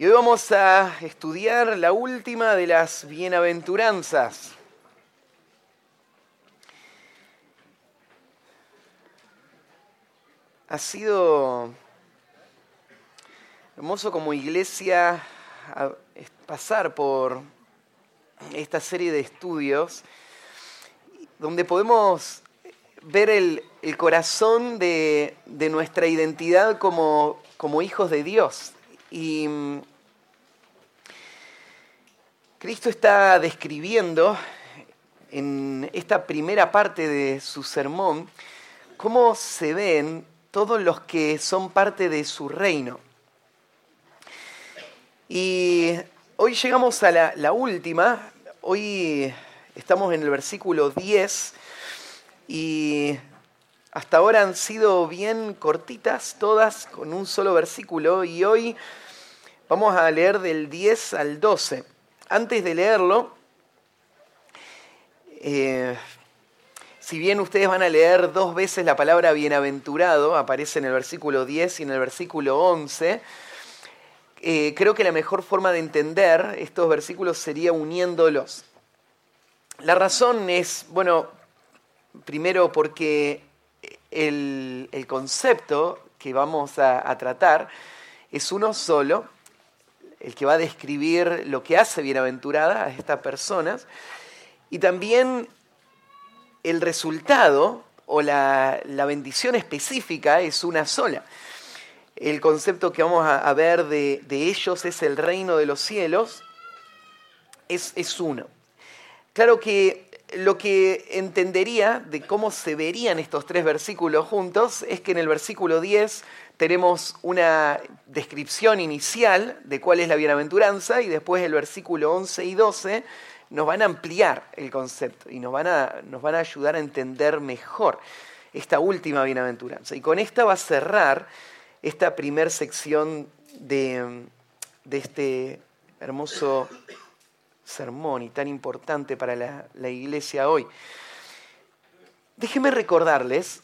Y hoy vamos a estudiar la última de las bienaventuranzas. Ha sido hermoso como iglesia pasar por esta serie de estudios donde podemos ver el, corazón de, nuestra identidad como, como hijos de Dios. Y Cristo está describiendo en esta primera parte de su sermón cómo se ven todos los que son parte de su reino. Y hoy llegamos a la, última, hoy estamos en el versículo 10 y hasta ahora han sido bien cortitas todas con un solo versículo y hoy vamos a leer del 10 al 12 antes de leerlo, eh, si bien ustedes van a leer dos veces la palabra bienaventurado, aparece en el versículo 10 y en el versículo 11, eh, creo que la mejor forma de entender estos versículos sería uniéndolos. La razón es, bueno, primero porque el, concepto que vamos a tratar es uno solo, el que va a describir lo que hace bienaventurada a estas personas, y también el resultado o la, bendición específica es una sola. El concepto que vamos a, ver de, ellos es el reino de los cielos, es, es uno. Claro que lo que entendería de cómo se verían estos tres versículos juntos es que en el versículo 10 tenemos una descripción inicial de cuál es la bienaventuranza y después el versículo 11 y 12 nos van a ampliar el concepto y nos van a, nos van a ayudar a entender mejor esta última bienaventuranza. Y con esta va a cerrar esta primer sección de, de, este hermoso sermón y tan importante para la, la iglesia hoy. Déjenme recordarles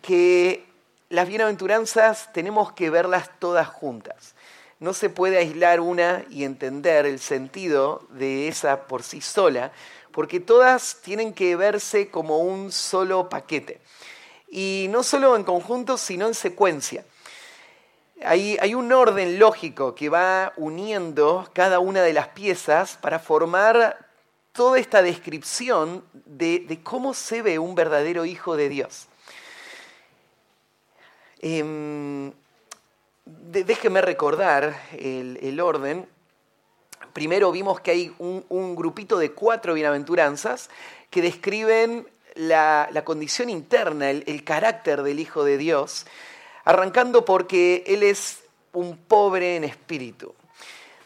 que las bienaventuranzas tenemos que verlas todas juntas. No se puede aislar una y entender el sentido de esa por sí sola, porque todas tienen que verse como un solo paquete. Y no solo en conjunto, sino en secuencia. Hay, un orden lógico que va uniendo cada una de las piezas para formar toda esta descripción de, de cómo se ve un verdadero hijo de Dios. Em, déjeme recordar el, orden. Primero vimos que hay un, grupito de cuatro bienaventuranzas que describen la, condición interna, el, carácter del Hijo de Dios, arrancando porque Él es un pobre en espíritu.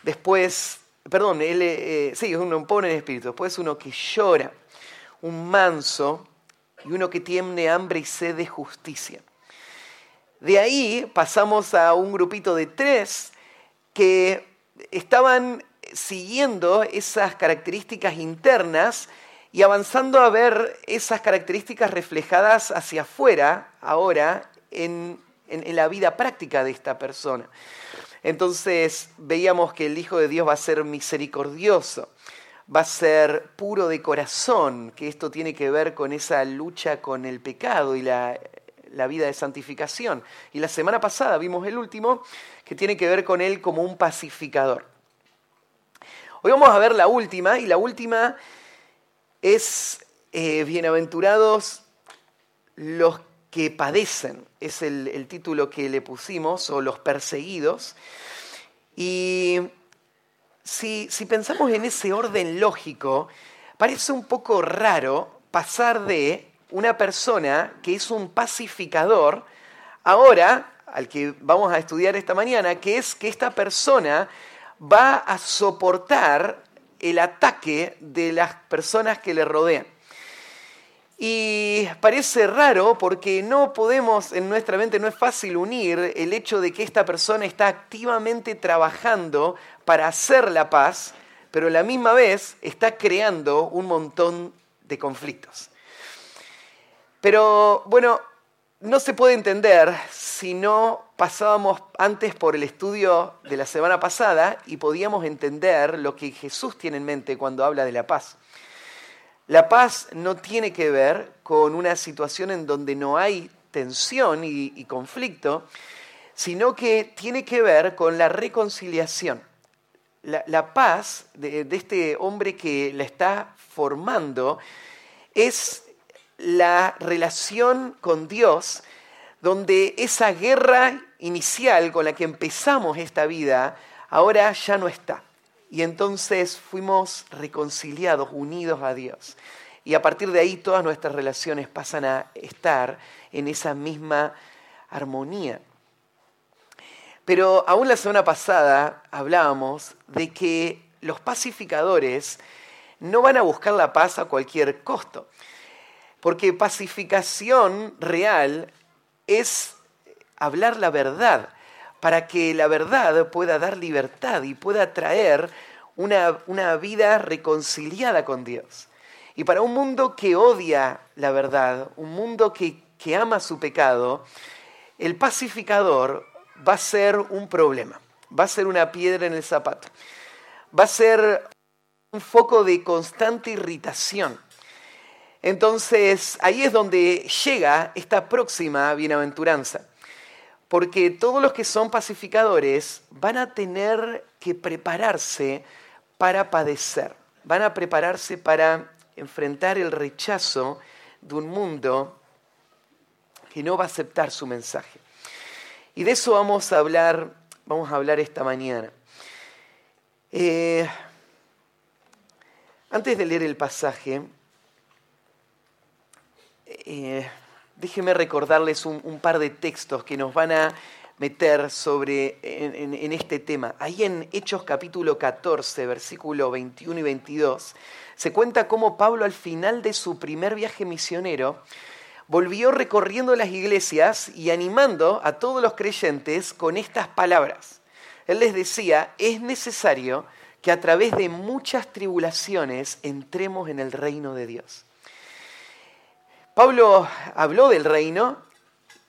Después, perdón, Él eh, sí, es un pobre en espíritu. Después uno que llora, un manso y uno que tiene hambre y sed de justicia. De ahí pasamos a un grupito de tres que estaban siguiendo esas características internas y avanzando a ver esas características reflejadas hacia afuera ahora en, la vida práctica de esta persona. Entonces veíamos que el Hijo de Dios va a ser misericordioso, va a ser puro de corazón, que esto tiene que ver con esa lucha con el pecado y la la vida de santificación. Y la semana pasada vimos el último, que tiene que ver con él como un pacificador. Hoy vamos a ver la última, y la última es eh, Bienaventurados los que padecen, es el, título que le pusimos, o los perseguidos. Y si, si pensamos en ese orden lógico, parece un poco raro pasar de una persona que es un pacificador, ahora, al que vamos a estudiar esta mañana, que es que esta persona va a soportar el ataque de las personas que le rodean. Y parece raro porque no podemos, en nuestra mente no es fácil unir el hecho de que esta persona está activamente trabajando para hacer la paz, pero a la misma vez está creando un montón de conflictos. Pero bueno, no se puede entender si no pasábamos antes por el estudio de la semana pasada y podíamos entender lo que Jesús tiene en mente cuando habla de la paz. La paz no tiene que ver con una situación en donde no hay tensión y, conflicto, sino que tiene que ver con la reconciliación. La, paz de, este hombre que la está formando es la relación con Dios, donde esa guerra inicial con la que empezamos esta vida, ahora ya no está. Y entonces fuimos reconciliados, unidos a Dios. Y a partir de ahí todas nuestras relaciones pasan a estar en esa misma armonía. Pero aún la semana pasada hablábamos de que los pacificadores no van a buscar la paz a cualquier costo. Porque pacificación real es hablar la verdad, para que la verdad pueda dar libertad y pueda traer una, una vida reconciliada con Dios. Y para un mundo que odia la verdad, un mundo que, que ama su pecado, el pacificador va a ser un problema, va a ser una piedra en el zapato, va a ser un foco de constante irritación. Entonces ahí es donde llega esta próxima bienaventuranza porque todos los que son pacificadores van a tener que prepararse para padecer, van a prepararse para enfrentar el rechazo de un mundo que no va a aceptar su mensaje. Y de eso vamos a hablar, vamos a hablar esta mañana. Eh, antes de leer el pasaje, eh, déjenme recordarles un, par de textos que nos van a meter sobre en, este tema. Ahí en Hechos capítulo 14, versículo 21 y 22, se cuenta cómo Pablo al final de su primer viaje misionero volvió recorriendo las iglesias y animando a todos los creyentes con estas palabras. Él les decía, es necesario que a través de muchas tribulaciones entremos en el reino de Dios. Pablo habló del reino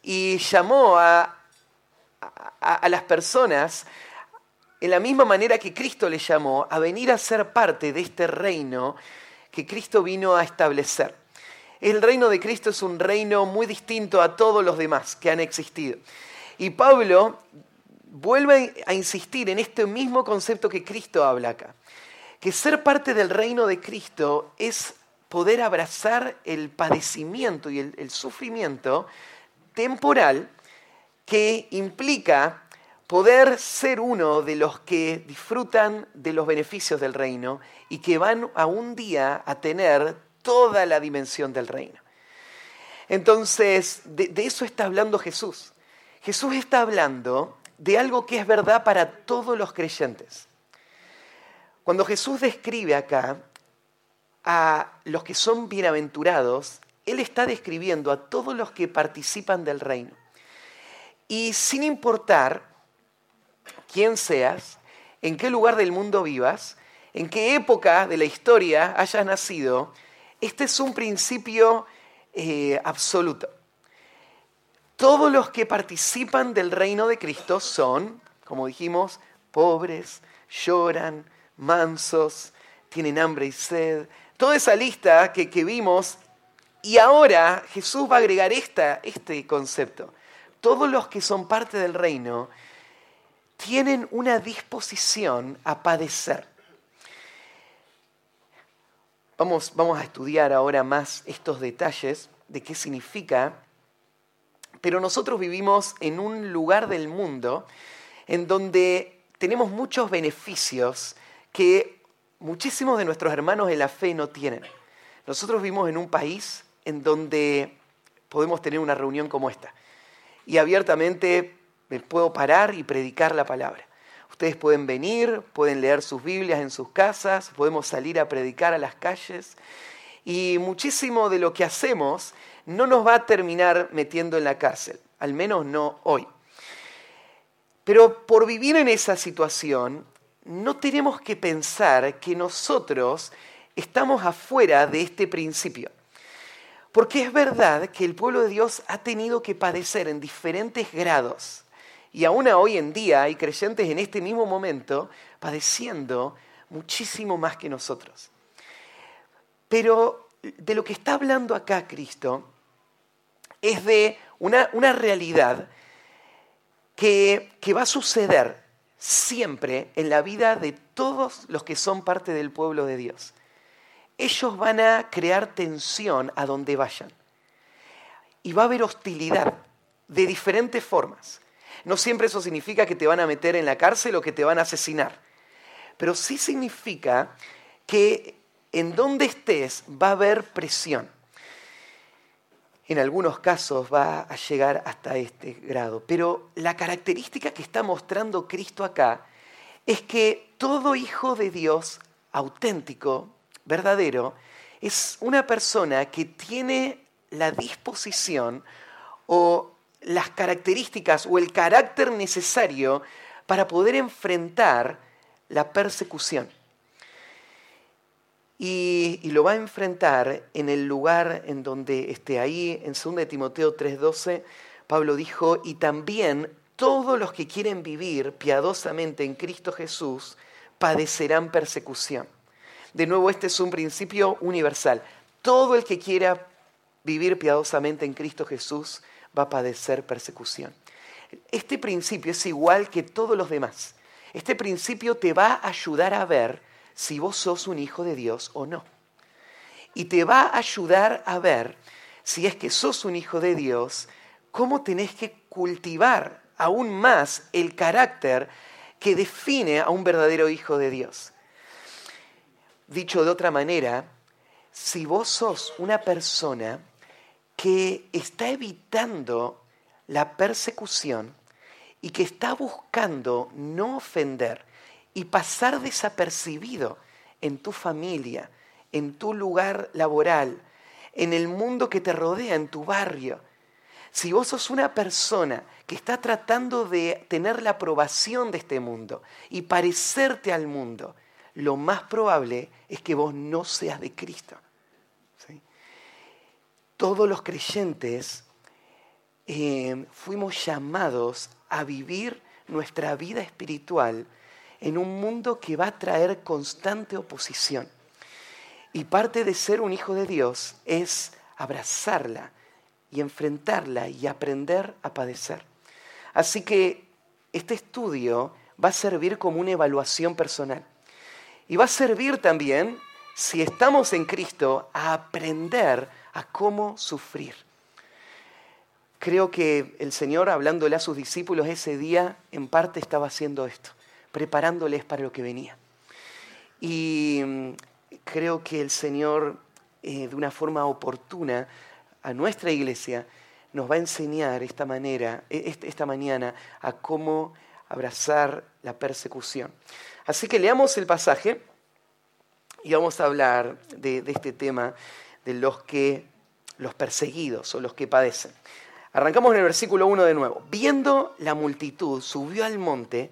y llamó a, las personas en la misma manera que Cristo le llamó a venir a ser parte de este reino que Cristo vino a establecer. El reino de Cristo es un reino muy distinto a todos los demás que han existido. Y Pablo vuelve a insistir en este mismo concepto que Cristo habla acá, que ser parte del reino de Cristo es poder abrazar el padecimiento y el, sufrimiento temporal que implica poder ser uno de los que disfrutan de los beneficios del reino y que van a un día a tener toda la dimensión del reino. Entonces, de, eso está hablando Jesús. Jesús está hablando de algo que es verdad para todos los creyentes. Cuando Jesús describe acá a los que son bienaventurados, Él está describiendo a todos los que participan del reino. Y sin importar quién seas, en qué lugar del mundo vivas, en qué época de la historia hayas nacido, este es un principio eh, absoluto. Todos los que participan del reino de Cristo son, como dijimos, pobres, lloran, mansos, tienen hambre y sed, toda esa lista que, vimos y ahora Jesús va a agregar esta, este concepto. Todos los que son parte del reino tienen una disposición a padecer. Vamos, vamos a estudiar ahora más estos detalles de qué significa, pero nosotros vivimos en un lugar del mundo en donde tenemos muchos beneficios que muchísimos de nuestros hermanos de la fe no tienen. Nosotros vivimos en un país en donde podemos tener una reunión como esta y abiertamente me puedo parar y predicar la palabra. Ustedes pueden venir, pueden leer sus Biblias en sus casas, podemos salir a predicar a las calles y muchísimo de lo que hacemos no nos va a terminar metiendo en la cárcel, al menos no hoy. Pero por vivir en esa situación no tenemos que pensar que nosotros estamos afuera de este principio. Porque es verdad que el pueblo de Dios ha tenido que padecer en diferentes grados. Y aún hoy en día hay creyentes en este mismo momento padeciendo muchísimo más que nosotros. Pero de lo que está hablando acá Cristo es de una, realidad que, que va a suceder siempre en la vida de todos los que son parte del pueblo de Dios. Ellos van a crear tensión a donde vayan. Y va a haber hostilidad de diferentes formas. No siempre eso significa que te van a meter en la cárcel o que te van a asesinar. Pero sí significa que en donde estés va a haber presión en algunos casos va a llegar hasta este grado. Pero la característica que está mostrando Cristo acá es que todo hijo de Dios auténtico, verdadero, es una persona que tiene la disposición o las características o el carácter necesario para poder enfrentar la persecución. Y, lo va a enfrentar en el lugar en donde esté ahí, en 2 Timoteo 3:12, Pablo dijo, y también todos los que quieren vivir piadosamente en Cristo Jesús padecerán persecución. De nuevo, este es un principio universal. Todo el que quiera vivir piadosamente en Cristo Jesús va a padecer persecución. Este principio es igual que todos los demás. Este principio te va a ayudar a ver si vos sos un hijo de Dios o no. Y te va a ayudar a ver si es que sos un hijo de Dios, cómo tenés que cultivar aún más el carácter que define a un verdadero hijo de Dios. Dicho de otra manera, si vos sos una persona que está evitando la persecución y que está buscando no ofender, y pasar desapercibido en tu familia, en tu lugar laboral, en el mundo que te rodea, en tu barrio. Si vos sos una persona que está tratando de tener la aprobación de este mundo y parecerte al mundo, lo más probable es que vos no seas de Cristo. Todos los creyentes eh, fuimos llamados a vivir nuestra vida espiritual en un mundo que va a traer constante oposición. Y parte de ser un hijo de Dios es abrazarla y enfrentarla y aprender a padecer. Así que este estudio va a servir como una evaluación personal. Y va a servir también, si estamos en Cristo, a aprender a cómo sufrir. Creo que el Señor, hablándole a sus discípulos ese día, en parte estaba haciendo esto preparándoles para lo que venía. Y mm, creo que el Señor, eh, de una forma oportuna, a nuestra iglesia, nos va a enseñar esta manera, e, esta mañana, a cómo abrazar la persecución. Así que leamos el pasaje y vamos a hablar de, este tema de los que los perseguidos o los que padecen. Arrancamos en el versículo 1 de nuevo. Viendo la multitud, subió al monte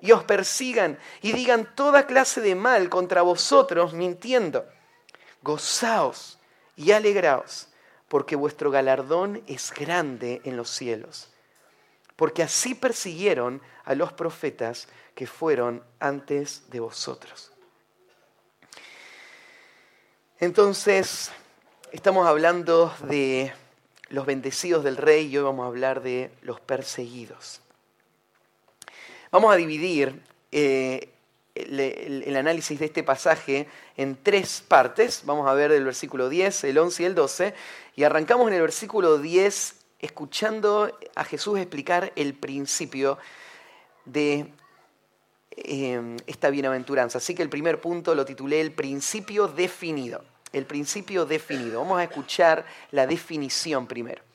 y os persigan y digan toda clase de mal contra vosotros mintiendo. Gozaos y alegraos, porque vuestro galardón es grande en los cielos. Porque así persiguieron a los profetas que fueron antes de vosotros. Entonces, estamos hablando de los bendecidos del rey y hoy vamos a hablar de los perseguidos. Vamos a dividir eh, el, análisis de este pasaje en tres partes. Vamos a ver el versículo 10, el 11 y el 12. Y arrancamos en el versículo 10 escuchando a Jesús explicar el principio de eh, esta bienaventuranza. Así que el primer punto lo titulé el principio definido. El principio definido. Vamos a escuchar la definición primero.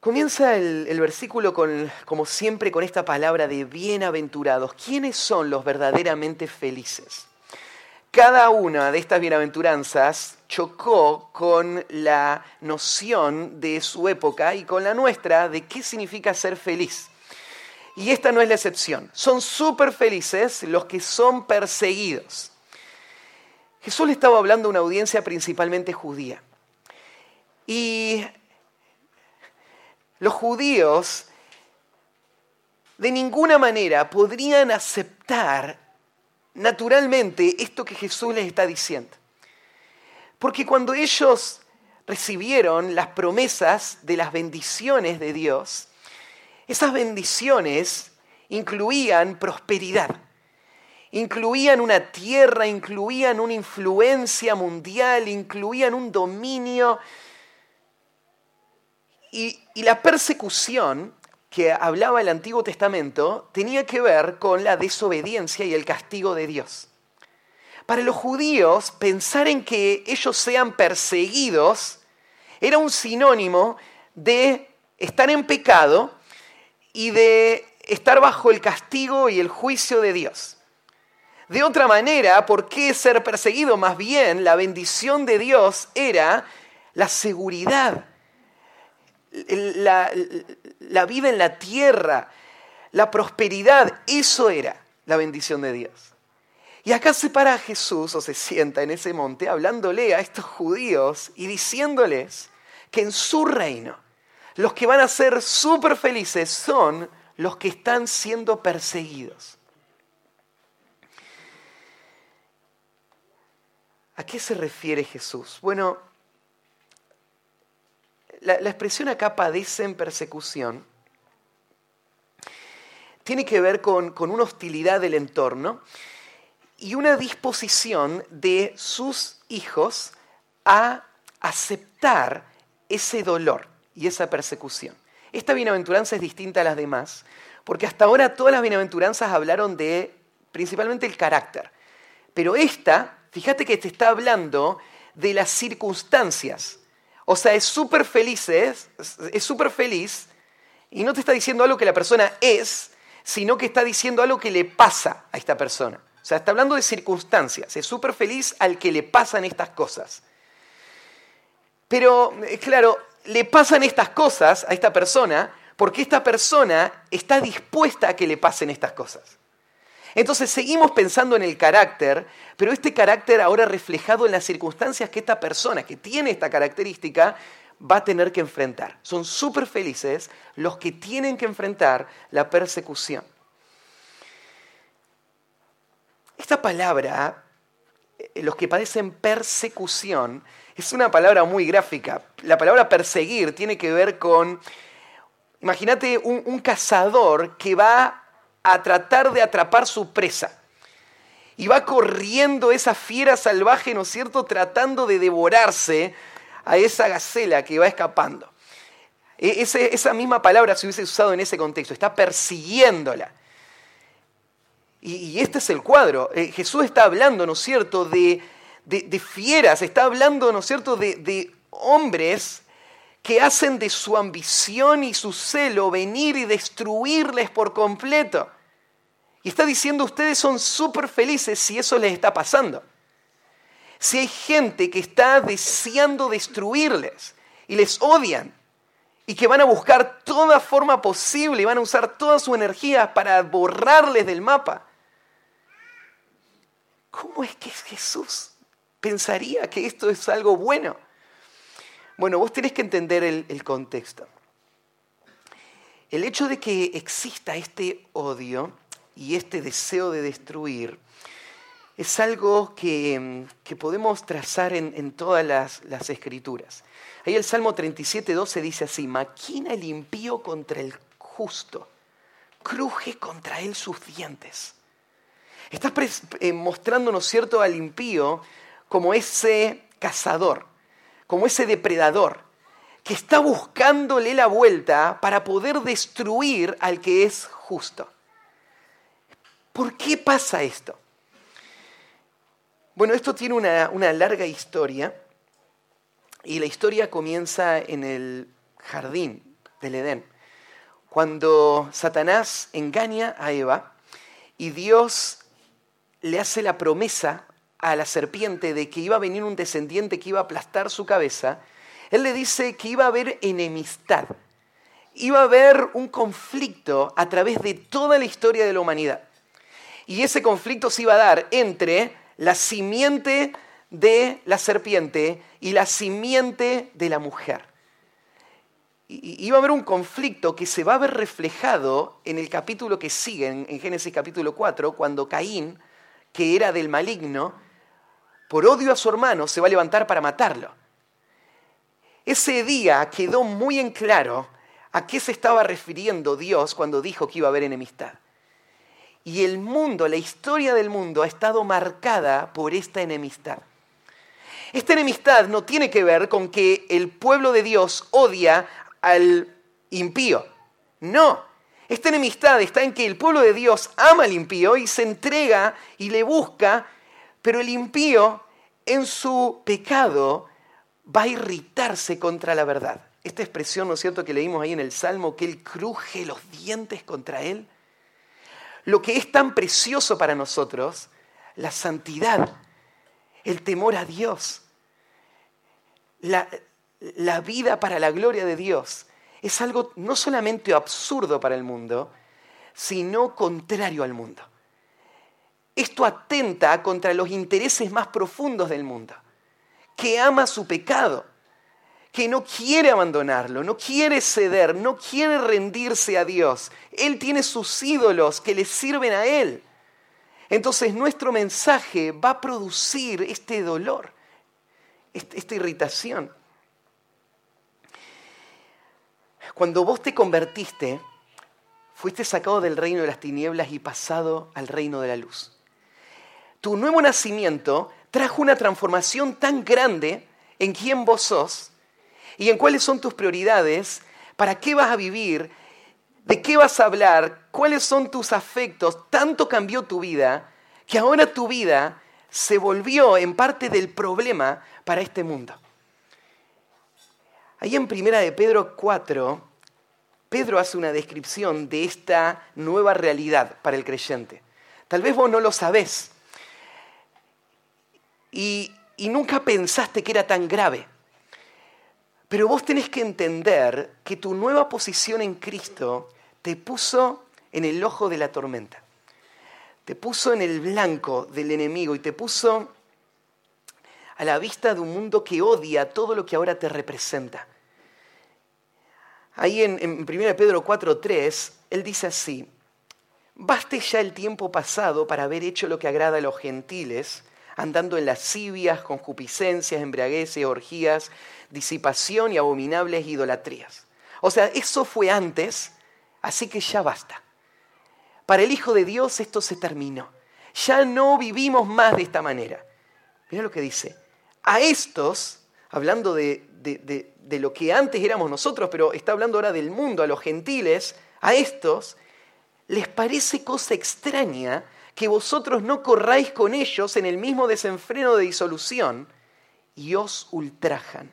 Comienza el, versículo con, como siempre con esta palabra de bienaventurados. ¿Quiénes son los verdaderamente felices? Cada una de estas bienaventuranzas chocó con la noción de su época y con la nuestra de qué significa ser feliz. Y esta no es la excepción. Son súper felices los que son perseguidos. Jesús le estaba hablando a una audiencia principalmente judía. Y los judíos de ninguna manera podrían aceptar naturalmente esto que Jesús les está diciendo. Porque cuando ellos recibieron las promesas de las bendiciones de Dios, esas bendiciones incluían prosperidad, incluían una tierra, incluían una influencia mundial, incluían un dominio y, la persecución que hablaba el Antiguo Testamento tenía que ver con la desobediencia y el castigo de Dios. Para los judíos, pensar en que ellos sean perseguidos era un sinónimo de estar en pecado y de estar bajo el castigo y el juicio de Dios. De otra manera, ¿por qué ser perseguido? Más bien, la bendición de Dios era la seguridad la, vida en la tierra, la prosperidad, eso era la bendición de Dios. Y acá se para Jesús o se sienta en ese monte hablándole a estos judíos y diciéndoles que en su reino los que van a ser súper felices son los que están siendo perseguidos. ¿A qué se refiere Jesús? Bueno, la, expresión acá padecen persecución tiene que ver con, con una hostilidad del entorno y una disposición de sus hijos a aceptar ese dolor y esa persecución. Esta bienaventuranza es distinta a las demás, porque hasta ahora todas las bienaventuranzas hablaron de principalmente el carácter. Pero esta, fíjate que te está hablando de las circunstancias o sea, es súper feliz, es súper feliz y no te está diciendo algo que la persona es, sino que está diciendo algo que le pasa a esta persona. O sea, está hablando de circunstancias, es súper feliz al que le pasan estas cosas. Pero, eh, claro, le pasan estas cosas a esta persona porque esta persona está dispuesta a que le pasen estas cosas. Entonces seguimos pensando en el carácter, pero este carácter ahora reflejado en las circunstancias que esta persona que tiene esta característica va a tener que enfrentar. Son súper felices los que tienen que enfrentar la persecución. Esta palabra, eh, los que padecen persecución, es una palabra muy gráfica. La palabra perseguir tiene que ver con, imagínate un, un cazador que va a tratar de atrapar su presa. Y va corriendo esa fiera salvaje, ¿no es cierto?, tratando de devorarse a esa gacela que va escapando. E, esa misma palabra se hubiese usado en ese contexto, está persiguiéndola. Y, este es el cuadro. Eh, Jesús está hablando, ¿no es cierto?, de, fieras, está hablando, ¿no es cierto?, de, de hombres que hacen de su ambición y su celo venir y destruirles por completo. Y está diciendo, ustedes son súper felices si eso les está pasando. Si hay gente que está deseando destruirles y les odian y que van a buscar toda forma posible y van a usar toda su energía para borrarles del mapa. ¿Cómo es que Jesús pensaría que esto es algo bueno? Bueno, vos tenés que entender el, el contexto. El hecho de que exista este odio y este deseo de destruir es algo que, podemos trazar en, todas las, las, escrituras. Ahí el Salmo 37, 12 dice así, maquina el impío contra el justo, cruje contra él sus dientes. Estás eh, mostrándonos, cierto?, al impío como ese cazador, como ese depredador, que está buscándole la vuelta para poder destruir al que es justo. ¿Por qué pasa esto? Bueno, esto tiene una, larga historia y la historia comienza en el jardín del Edén, cuando Satanás engaña a Eva y Dios le hace la promesa a la serpiente de que iba a venir un descendiente que iba a aplastar su cabeza, él le dice que iba a haber enemistad, iba a haber un conflicto a través de toda la historia de la humanidad. Y ese conflicto se iba a dar entre la simiente de la serpiente y la simiente de la mujer. Y iba a haber un conflicto que se va a ver reflejado en el capítulo que sigue, en Génesis capítulo 4, cuando Caín, que era del maligno, por odio a su hermano, se va a levantar para matarlo. Ese día quedó muy en claro a qué se estaba refiriendo Dios cuando dijo que iba a haber enemistad. Y el mundo, la historia del mundo ha estado marcada por esta enemistad. Esta enemistad no tiene que ver con que el pueblo de Dios odia al impío. No. Esta enemistad está en que el pueblo de Dios ama al impío y se entrega y le busca pero el impío en su pecado va a irritarse contra la verdad. Esta expresión, ¿no es cierto?, que leímos ahí en el Salmo, que él cruje los dientes contra él. Lo que es tan precioso para nosotros, la santidad, el temor a Dios, la, la vida para la gloria de Dios, es algo no solamente absurdo para el mundo, sino contrario al mundo. Esto atenta contra los intereses más profundos del mundo, que ama su pecado, que no quiere abandonarlo, no quiere ceder, no quiere rendirse a Dios. Él tiene sus ídolos que le sirven a Él. Entonces nuestro mensaje va a producir este dolor, esta irritación. Cuando vos te convertiste, fuiste sacado del reino de las tinieblas y pasado al reino de la luz tu nuevo nacimiento trajo una transformación tan grande en quién vos sos y en cuáles son tus prioridades, para qué vas a vivir, de qué vas a hablar, cuáles son tus afectos. Tanto cambió tu vida que ahora tu vida se volvió en parte del problema para este mundo. Ahí en Primera de Pedro 4, Pedro hace una descripción de esta nueva realidad para el creyente. Tal vez vos no lo sabés, y, nunca pensaste que era tan grave. Pero vos tenés que entender que tu nueva posición en Cristo te puso en el ojo de la tormenta, te puso en el blanco del enemigo y te puso a la vista de un mundo que odia todo lo que ahora te representa. Ahí en, en 1 Pedro 4.3, él dice así, baste ya el tiempo pasado para haber hecho lo que agrada a los gentiles, andando en lascivias, concupiscencias, embriagueces, orgías, disipación y abominables idolatrías. O sea, eso fue antes, así que ya basta. Para el Hijo de Dios esto se terminó. Ya no vivimos más de esta manera. Mira lo que dice. A estos, hablando de, de lo que antes éramos nosotros, pero está hablando ahora del mundo, a los gentiles, a estos les parece cosa extraña que vosotros no corráis con ellos en el mismo desenfreno de disolución y os ultrajan.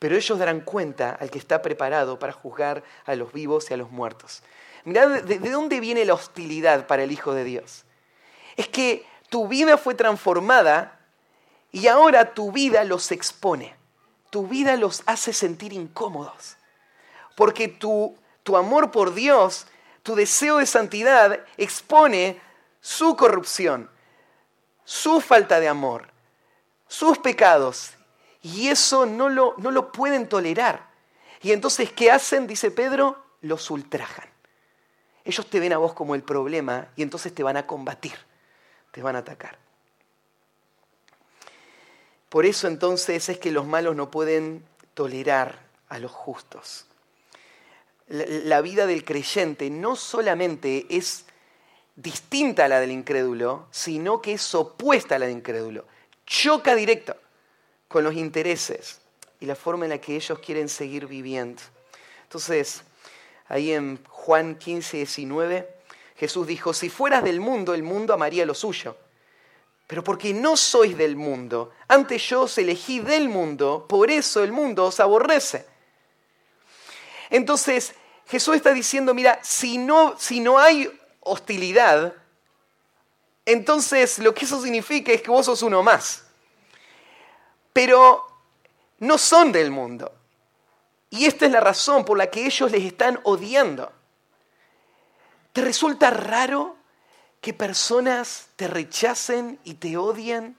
Pero ellos darán cuenta al que está preparado para juzgar a los vivos y a los muertos. Mirad de, de dónde viene la hostilidad para el Hijo de Dios. Es que tu vida fue transformada y ahora tu vida los expone. Tu vida los hace sentir incómodos. Porque tu, tu amor por Dios tu deseo de santidad expone su corrupción, su falta de amor, sus pecados. Y eso no lo, no lo pueden tolerar. Y entonces, ¿qué hacen? Dice Pedro, los ultrajan. Ellos te ven a vos como el problema y entonces te van a combatir. te van a atacar. Por eso entonces es que los malos no pueden tolerar a los justos. La vida del creyente no solamente es distinta a la del incrédulo, sino que es opuesta a la del incrédulo. Choca directo con los intereses y la forma en la que ellos quieren seguir viviendo. Entonces, ahí en Juan 15, 19, Jesús dijo, si fueras del mundo, el mundo amaría lo suyo. Pero porque no sois del mundo, antes yo os elegí del mundo, por eso el mundo os aborrece. Entonces, Jesús está diciendo, mira, si no, si no hay hostilidad, entonces lo que eso significa es que vos sos uno más. Pero no son del mundo. Y esta es la razón por la que ellos les están odiando. ¿Te resulta raro que personas te rechacen y te odien?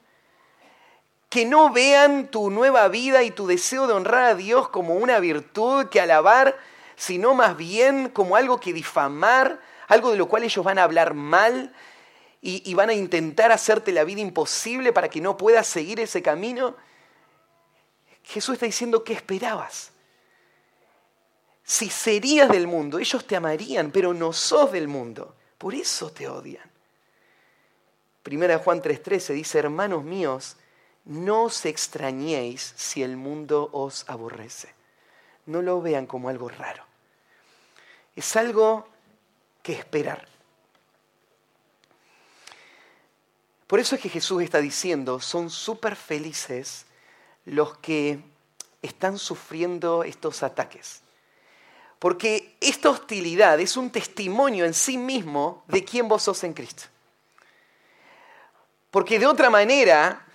Que no vean tu nueva vida y tu deseo de honrar a Dios como una virtud que alabar, sino más bien como algo que difamar, algo de lo cual ellos van a hablar mal y, y van a intentar hacerte la vida imposible para que no puedas seguir ese camino. Jesús está diciendo, ¿qué esperabas? Si serías del mundo, ellos te amarían, pero no sos del mundo. Por eso te odian. Primera Juan 3:13 dice, hermanos míos, no os extrañéis si el mundo os aborrece. No lo vean como algo raro. Es algo que esperar. Por eso es que Jesús está diciendo, son súper felices los que están sufriendo estos ataques. Porque esta hostilidad es un testimonio en sí mismo de quién vos sos en Cristo. Porque de otra manera,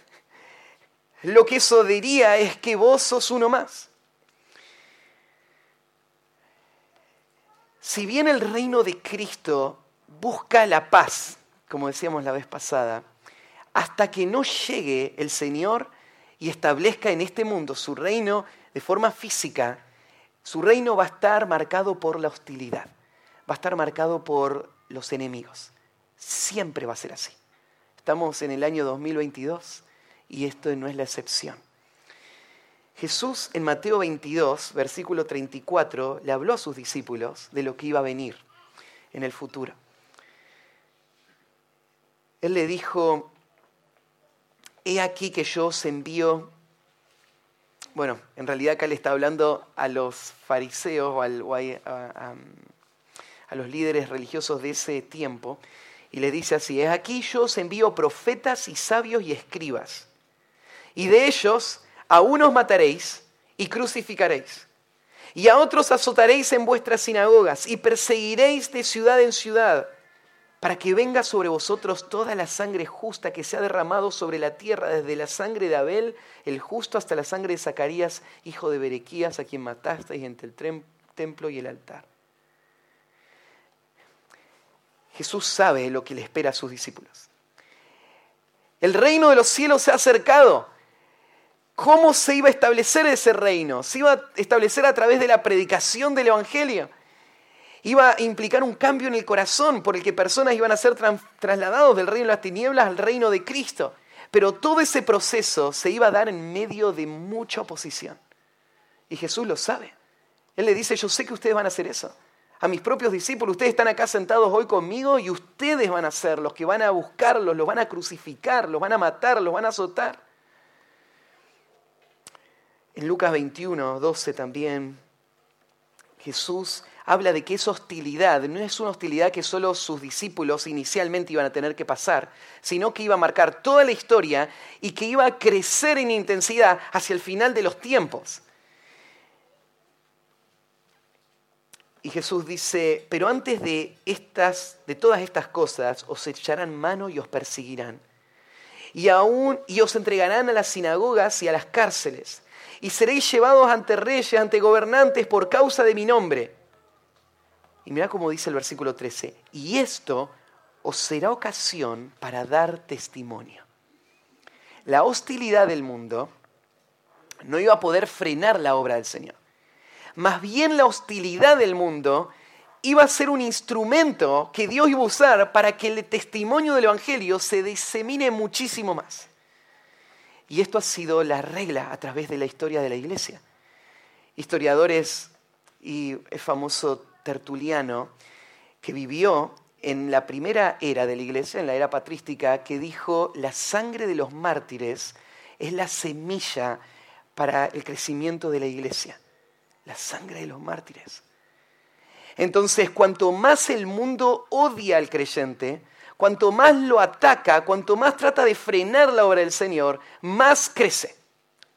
lo que eso diría es que vos sos uno más. Si bien el reino de Cristo busca la paz, como decíamos la vez pasada, hasta que no llegue el Señor y establezca en este mundo su reino de forma física, su reino va a estar marcado por la hostilidad, va a estar marcado por los enemigos. Siempre va a ser así. Estamos en el año 2022 y esto no es la excepción. Jesús en Mateo 22, versículo 34, le habló a sus discípulos de lo que iba a venir en el futuro. Él le dijo, he aquí que yo os envío bueno, en realidad acá le está hablando a los fariseos o, a, los líderes religiosos de ese tiempo y les dice así, es aquí yo os envío profetas y sabios y escribas, y de ellos a unos mataréis y crucificaréis, y a otros azotaréis en vuestras sinagogas y perseguiréis de ciudad en ciudad para que venga sobre vosotros toda la sangre justa que se ha derramado sobre la tierra, desde la sangre de Abel, el justo, hasta la sangre de Zacarías, hijo de Berequías, a quien matasteis entre el templo y el altar. Jesús sabe lo que le espera a sus discípulos. El reino de los cielos se ha acercado. ¿Cómo se iba a establecer ese reino? Se iba a establecer a través de la predicación del Evangelio iba a implicar un cambio en el corazón por el que personas iban a ser trasladados del reino de las tinieblas al reino de Cristo. Pero todo ese proceso se iba a dar en medio de mucha oposición. Y Jesús lo sabe. Él le dice, yo sé que ustedes van a hacer eso. A mis propios discípulos, ustedes están acá sentados hoy conmigo y ustedes van a ser los que van a buscarlos, los van a crucificar, los van a matar, los van a azotar. En Lucas 21, 12 también, Jesús habla de que esa hostilidad no es una hostilidad que solo sus discípulos inicialmente iban a tener que pasar, sino que iba a marcar toda la historia y que iba a crecer en intensidad hacia el final de los tiempos. Y Jesús dice, pero antes de, estas, de todas estas cosas os echarán mano y os perseguirán. Y, aún, y os entregarán a las sinagogas y a las cárceles. Y seréis llevados ante reyes, ante gobernantes por causa de mi nombre y mira cómo dice el versículo 13, y esto os será ocasión para dar testimonio. La hostilidad del mundo no iba a poder frenar la obra del Señor. Más bien la hostilidad del mundo iba a ser un instrumento que Dios iba a usar para que el testimonio del Evangelio se disemine muchísimo más. Y esto ha sido la regla a través de la historia de la iglesia. Historiadores y el famoso Tertuliano, que vivió en la primera era de la iglesia, en la era patrística, que dijo, la sangre de los mártires es la semilla para el crecimiento de la iglesia. La sangre de los mártires. Entonces, cuanto más el mundo odia al creyente, cuanto más lo ataca, cuanto más trata de frenar la obra del Señor, más crece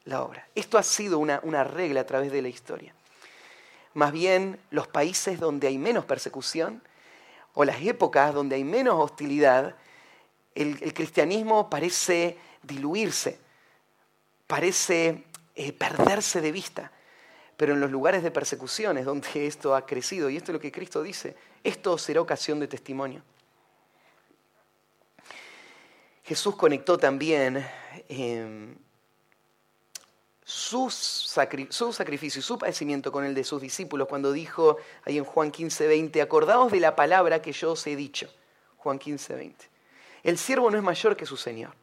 la obra. Esto ha sido una, regla a través de la historia. Más bien, los países donde hay menos persecución o las épocas donde hay menos hostilidad, el, cristianismo parece diluirse, parece eh, perderse de vista. Pero en los lugares de persecuciones donde esto ha crecido, y esto es lo que Cristo dice, esto será ocasión de testimonio. Jesús conectó también em, su, sacrificio y su padecimiento con el de sus discípulos cuando dijo ahí en Juan 15, 20, acordaos de la palabra que yo os he dicho. Juan 15, 20. El siervo no es mayor que su Señor.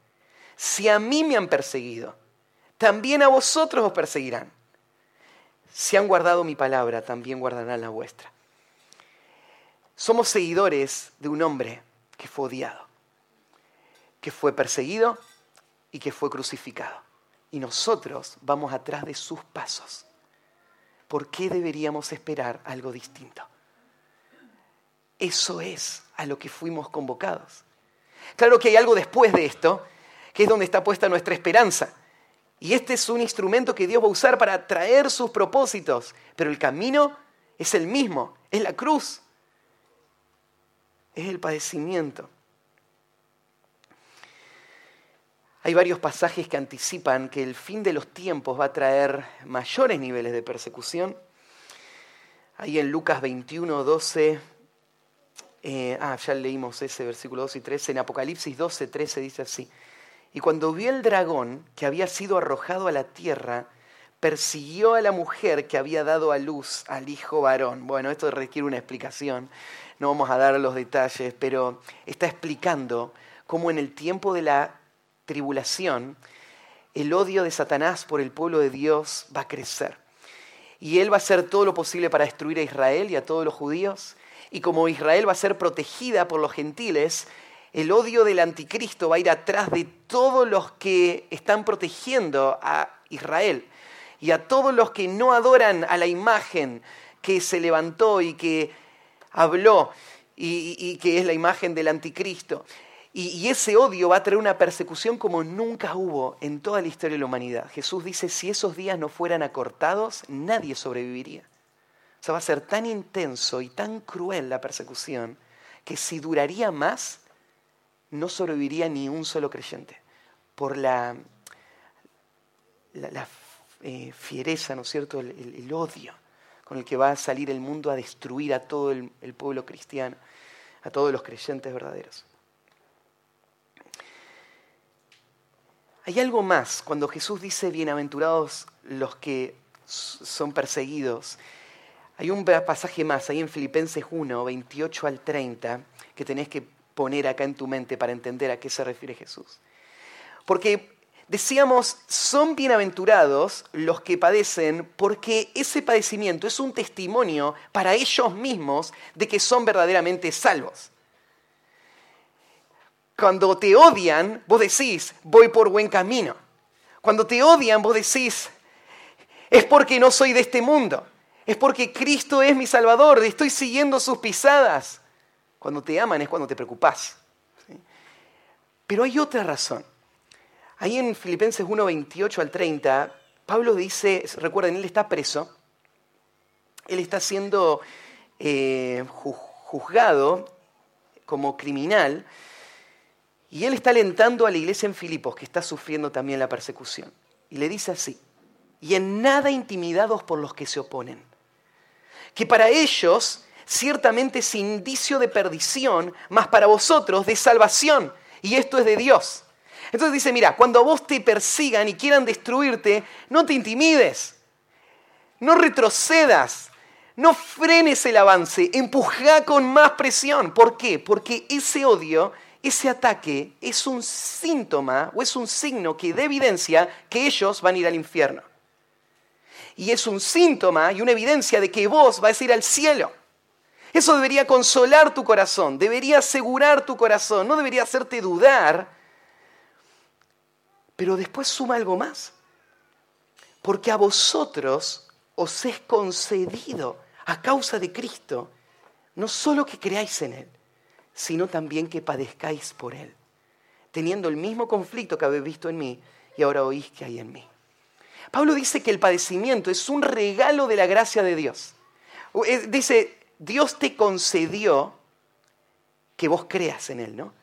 Si a mí me han perseguido, también a vosotros os perseguirán. Si han guardado mi palabra, también guardarán la vuestra. Somos seguidores de un hombre que fue odiado que fue perseguido y que fue crucificado. Y nosotros vamos atrás de sus pasos. ¿Por qué deberíamos esperar algo distinto? Eso es a lo que fuimos convocados. Claro que hay algo después de esto, que es donde está puesta nuestra esperanza. Y este es un instrumento que Dios va a usar para traer sus propósitos. Pero el camino es el mismo, es la cruz, es el padecimiento. Hay varios pasajes que anticipan que el fin de los tiempos va a traer mayores niveles de persecución. Ahí en Lucas 21, 12, eh, ah, ya leímos ese versículo 12 y 13, en Apocalipsis 12, 13 dice así, y cuando vio el dragón que había sido arrojado a la tierra, persiguió a la mujer que había dado a luz al hijo varón. Bueno, esto requiere una explicación, no vamos a dar los detalles, pero está explicando cómo en el tiempo de la tribulación, el odio de Satanás por el pueblo de Dios va a crecer. Y él va a hacer todo lo posible para destruir a Israel y a todos los judíos. Y como Israel va a ser protegida por los gentiles, el odio del anticristo va a ir atrás de todos los que están protegiendo a Israel y a todos los que no adoran a la imagen que se levantó y que habló y, que es la imagen del anticristo. Y, ese odio va a traer una persecución como nunca hubo en toda la historia de la humanidad. Jesús dice, si esos días no fueran acortados, nadie sobreviviría. O sea, va a ser tan intenso y tan cruel la persecución que si duraría más, no sobreviviría ni un solo creyente. Por la, eh, fiereza, ¿no es cierto?, el, odio con el que va a salir el mundo a destruir a todo el pueblo cristiano, a todos los creyentes verdaderos. Hay algo más cuando Jesús dice, bienaventurados los que son perseguidos. Hay un pasaje más ahí en Filipenses 1, 28 al 30, que tenés que poner acá en tu mente para entender a qué se refiere Jesús. Porque decíamos, son bienaventurados los que padecen porque ese padecimiento es un testimonio para ellos mismos de que son verdaderamente salvos. Cuando te odian, vos decís, voy por buen camino. Cuando te odian, vos decís, es porque no soy de este mundo. Es porque Cristo es mi Salvador, estoy siguiendo sus pisadas. Cuando te aman es cuando te preocupas. Pero hay otra razón. Ahí en Filipenses 1, 28 al 30, Pablo dice, recuerden, él está preso, él está siendo eh, juzgado como criminal, y él está alentando a la iglesia en Filipos, que está sufriendo también la persecución. Y le dice así, y en nada intimidados por los que se oponen, que para ellos ciertamente es indicio de perdición, mas para vosotros de salvación, y esto es de Dios. Entonces dice, mira, cuando a vos te persigan y quieran destruirte, no te intimides, no retrocedas, no frenes el avance, empuja con más presión. ¿Por qué? Porque ese odio, ese ataque es un síntoma o es un signo que da evidencia que ellos van a ir al infierno. Y es un síntoma y una evidencia de que vos vas a ir al cielo. Eso debería consolar tu corazón, debería asegurar tu corazón, no debería hacerte dudar. Pero después suma algo más. Porque a vosotros os es concedido a causa de Cristo, no solo que creáis en Él, sino también que padezcáis por Él, teniendo el mismo conflicto que habéis visto en mí y ahora oís que hay en mí. Pablo dice que el padecimiento es un regalo de la gracia de Dios. Dice, Dios te concedió que vos creas en Él, ¿no?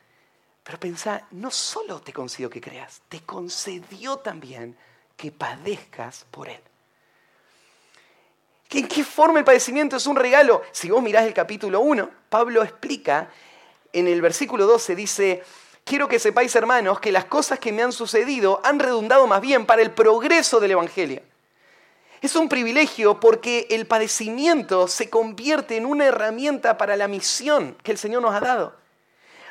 Pero pensá, no solo te concedió que creas, te concedió también que padezcas por Él. ¿En qué forma el padecimiento es un regalo? Si vos mirás el capítulo 1, Pablo explica en el versículo 12, dice, quiero que sepáis, hermanos, que las cosas que me han sucedido han redundado más bien para el progreso del Evangelio es un privilegio porque el padecimiento se convierte en una herramienta para la misión que el Señor nos ha dado.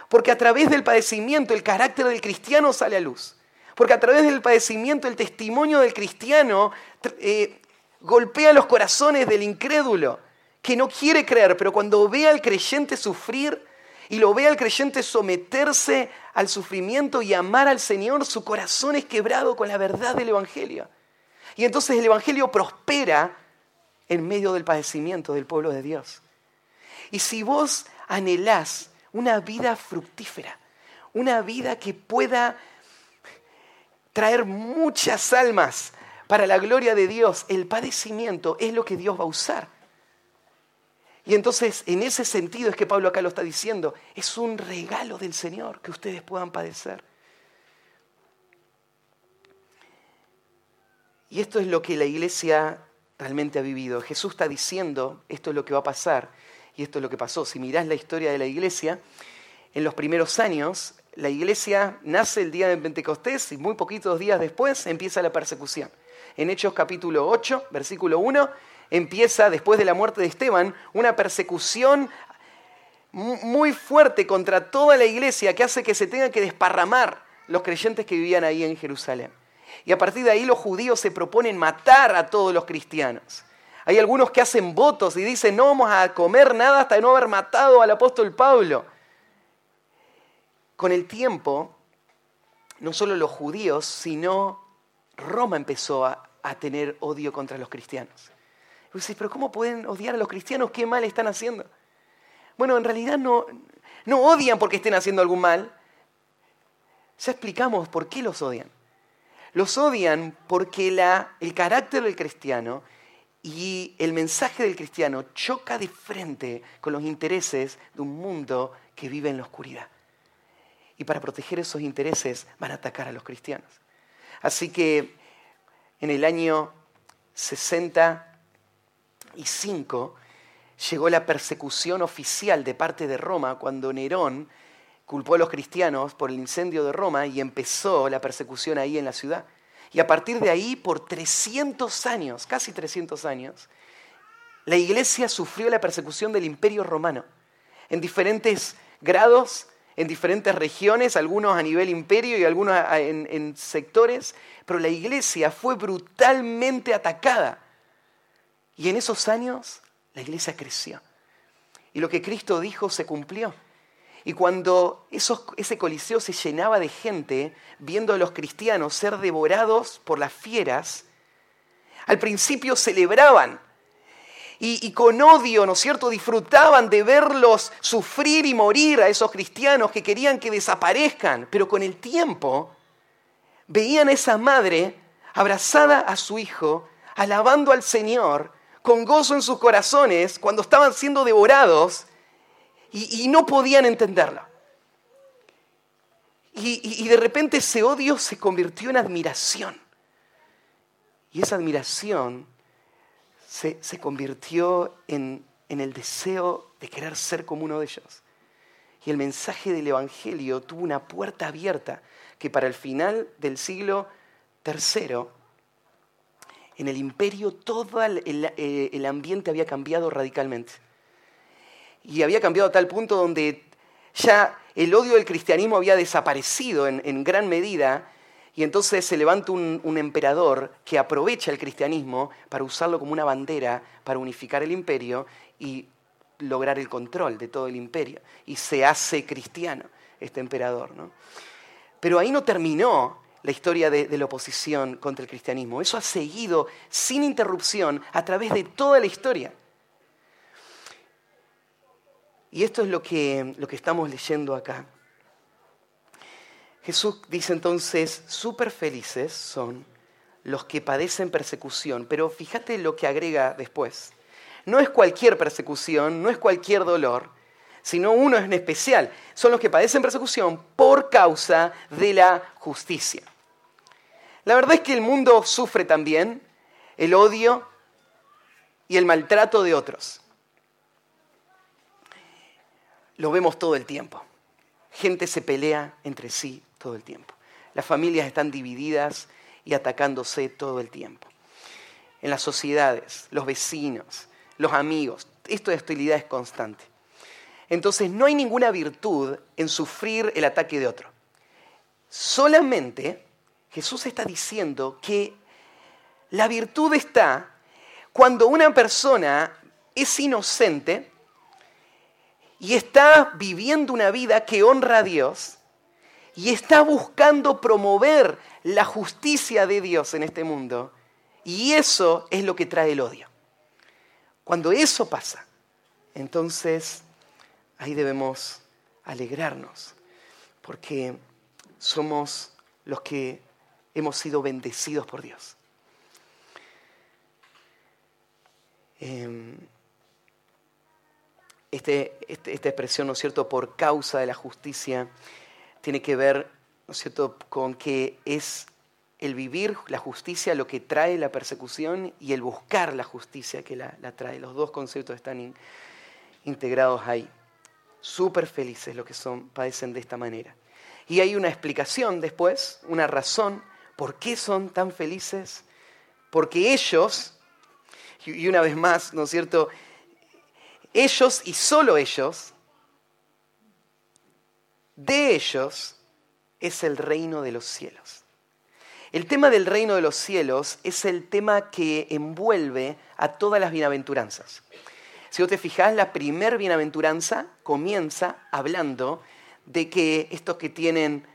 Porque a través del padecimiento el carácter del cristiano sale a luz. Porque a través del padecimiento el testimonio del cristiano eh, golpea los corazones del incrédulo, que no quiere creer, pero cuando ve al creyente sufrir y lo ve al creyente someterse al sufrimiento y amar al Señor, su corazón es quebrado con la verdad del Evangelio. Y entonces el Evangelio prospera en medio del padecimiento del pueblo de Dios. Y si vos anhelás una vida fructífera, una vida que pueda traer muchas almas para la gloria de Dios, el padecimiento es lo que Dios va a usar. Y entonces, en ese sentido es que Pablo acá lo está diciendo, es un regalo del Señor que ustedes puedan padecer. Y esto es lo que la iglesia realmente ha vivido. Jesús está diciendo, esto es lo que va a pasar, y esto es lo que pasó. Si mirás la historia de la iglesia, en los primeros años, la iglesia nace el día de Pentecostés y muy poquitos días después empieza la persecución. En Hechos capítulo 8, versículo 1, empieza, después de la muerte de Esteban, una persecución muy fuerte contra toda la iglesia que hace que se tengan que desparramar los creyentes que vivían ahí en Jerusalén. Y a partir de ahí los judíos se proponen matar a todos los cristianos. Hay algunos que hacen votos y dicen, no vamos a comer nada hasta no haber matado al apóstol Pablo. Con el tiempo, no solo los judíos, sino Roma empezó a, tener odio contra los cristianos. Dices, pero ¿cómo pueden odiar a los cristianos? ¿Qué mal están haciendo? Bueno, en realidad no, no odian porque estén haciendo algún mal. Ya explicamos por qué los odian. Los odian porque el carácter del cristiano y el mensaje del cristiano choca de frente con los intereses de un mundo que vive en la oscuridad. Y para proteger esos intereses van a atacar a los cristianos. Así que en el año 65 llegó la persecución oficial de parte de Roma cuando Nerón culpó a los cristianos por el incendio de Roma y empezó la persecución ahí en la ciudad. Y a partir de ahí, por 300 años, casi 300 años, la iglesia sufrió la persecución del imperio romano en diferentes grados, en diferentes regiones, algunos a nivel imperio y algunos en, en sectores, pero la iglesia fue brutalmente atacada. Y en esos años la iglesia creció. Y lo que Cristo dijo se cumplió. Y cuando ese coliseo se llenaba de gente viendo a los cristianos ser devorados por las fieras, al principio celebraban y, con odio, ¿no es cierto?, disfrutaban de verlos sufrir y morir a esos cristianos que querían que desaparezcan, pero con el tiempo veían a esa madre abrazada a su hijo, alabando al Señor, con gozo en sus corazones, cuando estaban siendo devorados, y, no podían entenderla. Y, de repente ese odio se convirtió en admiración. Y esa admiración se, convirtió en, en el deseo de querer ser como uno de ellos. Y el mensaje del Evangelio tuvo una puerta abierta que para el final del siglo III en el imperio todo eh, el, ambiente había cambiado radicalmente. Y había cambiado a tal punto donde ya el odio del cristianismo había desaparecido en, gran medida y entonces se levanta un, un, emperador que aprovecha el cristianismo para usarlo como una bandera para unificar el imperio y lograr el control de todo el imperio. Y se hace cristiano este emperador. ¿no? Pero ahí no terminó la historia de, la oposición contra el cristianismo. Eso ha seguido sin interrupción a través de toda la historia. Y esto es lo que, lo que estamos leyendo acá. Jesús dice entonces, súper felices son los que padecen persecución, pero fíjate lo que agrega después. No es cualquier persecución, no es cualquier dolor, sino uno en especial. Son los que padecen persecución por causa de la justicia. La verdad es que el mundo sufre también el odio y el maltrato de otros. Lo vemos todo el tiempo. Gente se pelea entre sí todo el tiempo. Las familias están divididas y atacándose todo el tiempo. En las sociedades, los vecinos, los amigos, esto de hostilidad es constante. Entonces no hay ninguna virtud en sufrir el ataque de otro. Solamente Jesús está diciendo que la virtud está cuando una persona es inocente y está viviendo una vida que honra a Dios y está buscando promover la justicia de Dios en este mundo. Y eso es lo que trae el odio. Cuando eso pasa, entonces ahí debemos alegrarnos, porque somos los que hemos sido bendecidos por Dios. Em, este, este, esta expresión, ¿no es cierto?, por causa de la justicia, tiene que ver, ¿no es cierto?, con que es el vivir la justicia lo que trae la persecución y el buscar la justicia que la, trae. Los dos conceptos están integrados ahí. Súper felices los que son, padecen de esta manera. Y hay una explicación después, una razón ¿Por qué son tan felices? Porque ellos, y una vez más, ¿no es cierto? Ellos y solo ellos, de ellos es el reino de los cielos. El tema del reino de los cielos es el tema que envuelve a todas las bienaventuranzas. Si vos te fijás, la primer bienaventuranza comienza hablando de que estos que tienen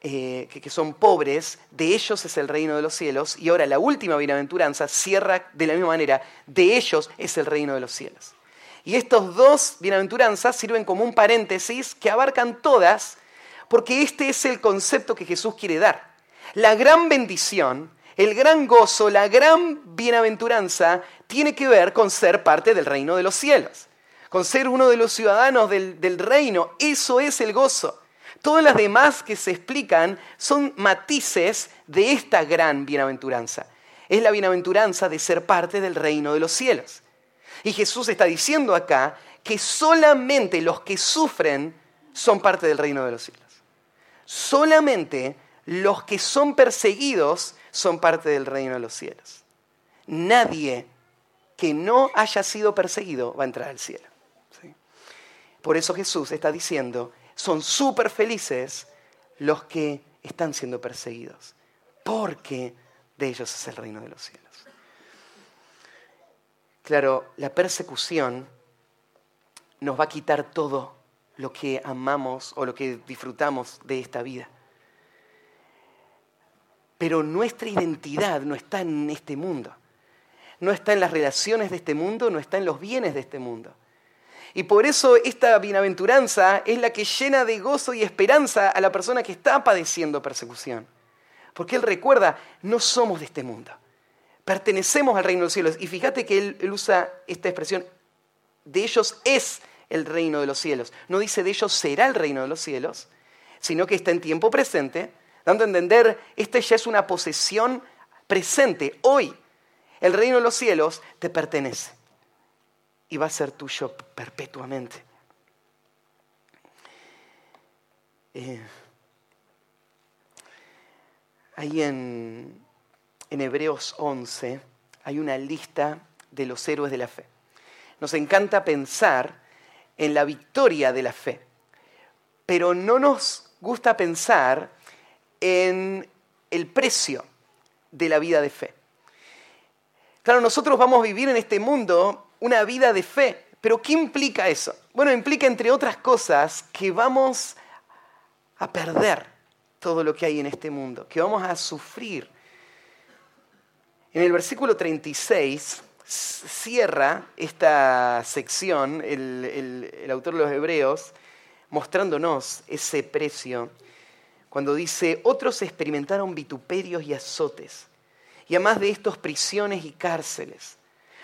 eh, que, son pobres, de ellos es el reino de los cielos. Y ahora la última bienaventuranza cierra de la misma manera, de ellos es el reino de los cielos. Y estos dos bienaventuranzas sirven como un paréntesis que abarcan todas, porque este es el concepto que Jesús quiere dar. La gran bendición, el gran gozo, la gran bienaventuranza tiene que ver con ser parte del reino de los cielos, con ser uno de los ciudadanos del, del reino. Eso es el gozo. Todas las demás que se explican son matices de esta gran bienaventuranza. Es la bienaventuranza de ser parte del reino de los cielos. Y Jesús está diciendo acá que solamente los que sufren son parte del reino de los cielos. Solamente los que son perseguidos son parte del reino de los cielos. Nadie que no haya sido perseguido va a entrar al cielo. Por eso Jesús está diciendo son súper felices los que están siendo perseguidos, porque de ellos es el reino de los cielos. Claro, la persecución nos va a quitar todo lo que amamos o lo que disfrutamos de esta vida. Pero nuestra identidad no está en este mundo, no está en las relaciones de este mundo, no está en los bienes de este mundo. Y por eso esta bienaventuranza es la que llena de gozo y esperanza a la persona que está padeciendo persecución. Porque él recuerda, no somos de este mundo, pertenecemos al reino de los cielos. Y fíjate que él, usa esta expresión, de ellos es el reino de los cielos. No dice de ellos será el reino de los cielos, sino que está en tiempo presente, dando a entender, esta ya es una posesión presente, hoy. El reino de los cielos te pertenece y va a ser tuyo perpetuamente. Eh, ahí en, en Hebreos 11 hay una lista de los héroes de la fe. Nos encanta pensar en la victoria de la fe, pero no nos gusta pensar en el precio de la vida de fe. Claro, nosotros vamos a vivir en este mundo una vida de fe, pero ¿qué implica eso? Bueno, implica, entre otras cosas, que vamos a perder todo lo que hay en este mundo, que vamos a sufrir. En el versículo 36 cierra esta sección el, autor de los Hebreos mostrándonos ese precio cuando dice, otros experimentaron vituperios y azotes, y además de estos prisiones y cárceles.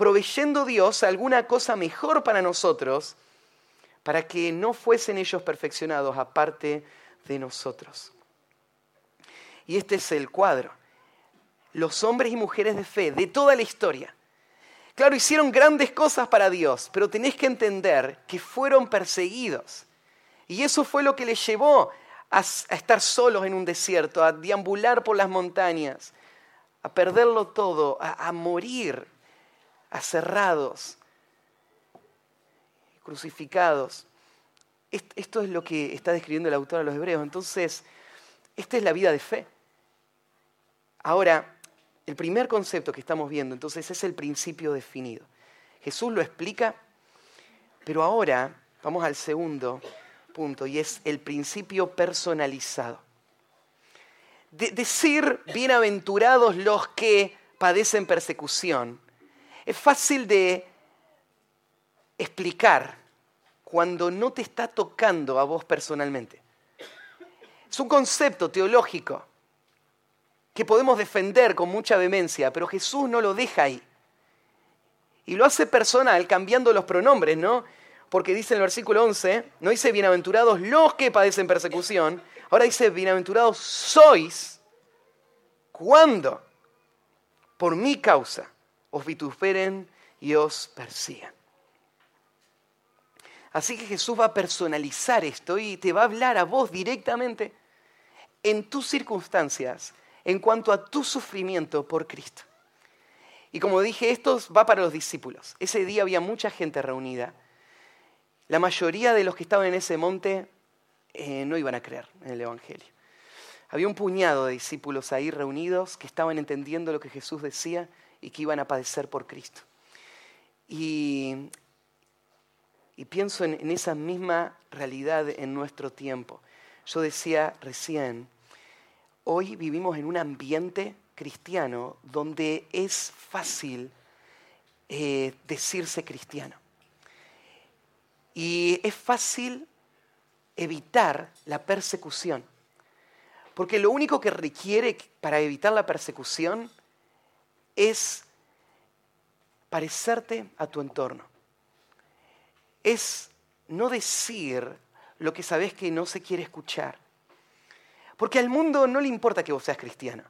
proveyendo Dios alguna cosa mejor para nosotros, para que no fuesen ellos perfeccionados aparte de nosotros. Y este es el cuadro. Los hombres y mujeres de fe de toda la historia. Claro, hicieron grandes cosas para Dios, pero tenés que entender que fueron perseguidos. Y eso fue lo que les llevó a, estar solos en un desierto, a deambular por las montañas, a perderlo todo, a, a morir aserrados, crucificados. Esto es lo que está describiendo el autor a los hebreos. Entonces, esta es la vida de fe. Ahora, el primer concepto que estamos viendo, entonces, es el principio definido. Jesús lo explica, pero ahora vamos al segundo, punto y es el principio personalizado. decir bienaventurados los que padecen persecución es fácil de explicar cuando no te está tocando a vos personalmente. Es un concepto teológico que podemos defender con mucha vehemencia, pero Jesús no lo deja ahí. Y lo hace personal cambiando los pronombres, ¿no? porque dice en el versículo 11, no dice bienaventurados los que padecen persecución, ahora dice bienaventurados sois cuando por mi causa os vituperen y os persigan. Así que Jesús va a personalizar esto y te va a hablar a vos directamente en tus circunstancias en cuanto a tu sufrimiento por Cristo. Y como dije, esto va para los discípulos. Ese día había mucha gente reunida la mayoría de los que estaban en ese monte eh, no iban a creer en el Evangelio. Había un puñado de discípulos ahí reunidos que estaban entendiendo lo que Jesús decía y que iban a padecer por Cristo. Y, pienso en, en esa misma realidad en nuestro tiempo. Yo decía recién, hoy vivimos en un ambiente cristiano donde es fácil eh, decirse cristiano. Y es fácil evitar la persecución. Porque lo único que requiere para evitar la persecución es parecerte a tu entorno. Es no decir lo que sabes que no se quiere escuchar. Porque al mundo no le importa que vos seas cristiano.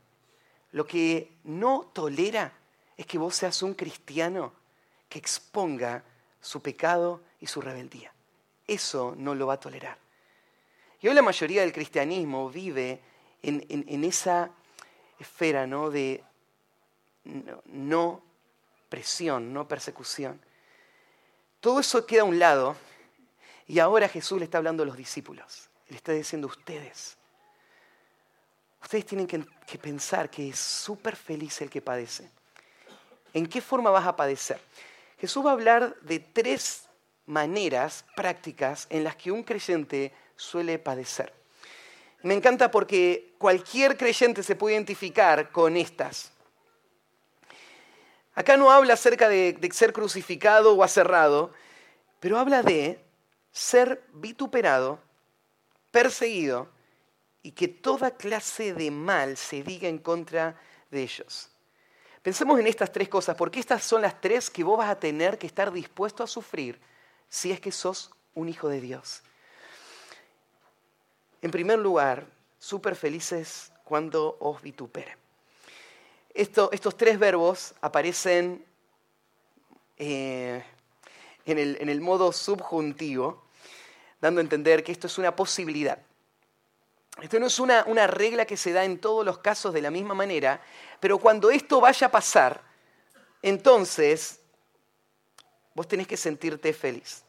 Lo que no tolera es que vos seas un cristiano que exponga su pecado y su rebeldía. Eso no lo va a tolerar. Y hoy la mayoría del cristianismo vive en, esa esfera ¿no? de no, presión, no persecución. Todo eso queda a un lado y ahora Jesús le está hablando a los discípulos. Le está diciendo a ustedes. Ustedes tienen que, que pensar que es súper feliz el que padece. ¿En qué forma vas a padecer? Jesús va a hablar de tres maneras prácticas en las que un creyente suele padecer. Me encanta porque cualquier creyente se puede identificar con estas. Acá no habla acerca de, ser crucificado o aserrado, pero habla de ser vituperado, perseguido y que toda clase de mal se diga en contra de ellos. Pensemos en estas tres cosas, porque estas son las tres que vos vas a tener que estar dispuesto a sufrir si es que sos un hijo de Dios. En primer lugar, súper felices cuando os vituperen. Estos tres verbos aparecen eh, en, el, modo subjuntivo, dando a entender que esto es una posibilidad. Esto no es una, una, regla que se da en todos los casos de la misma manera, pero cuando esto vaya a pasar, entonces vos tenés que sentirte feliz.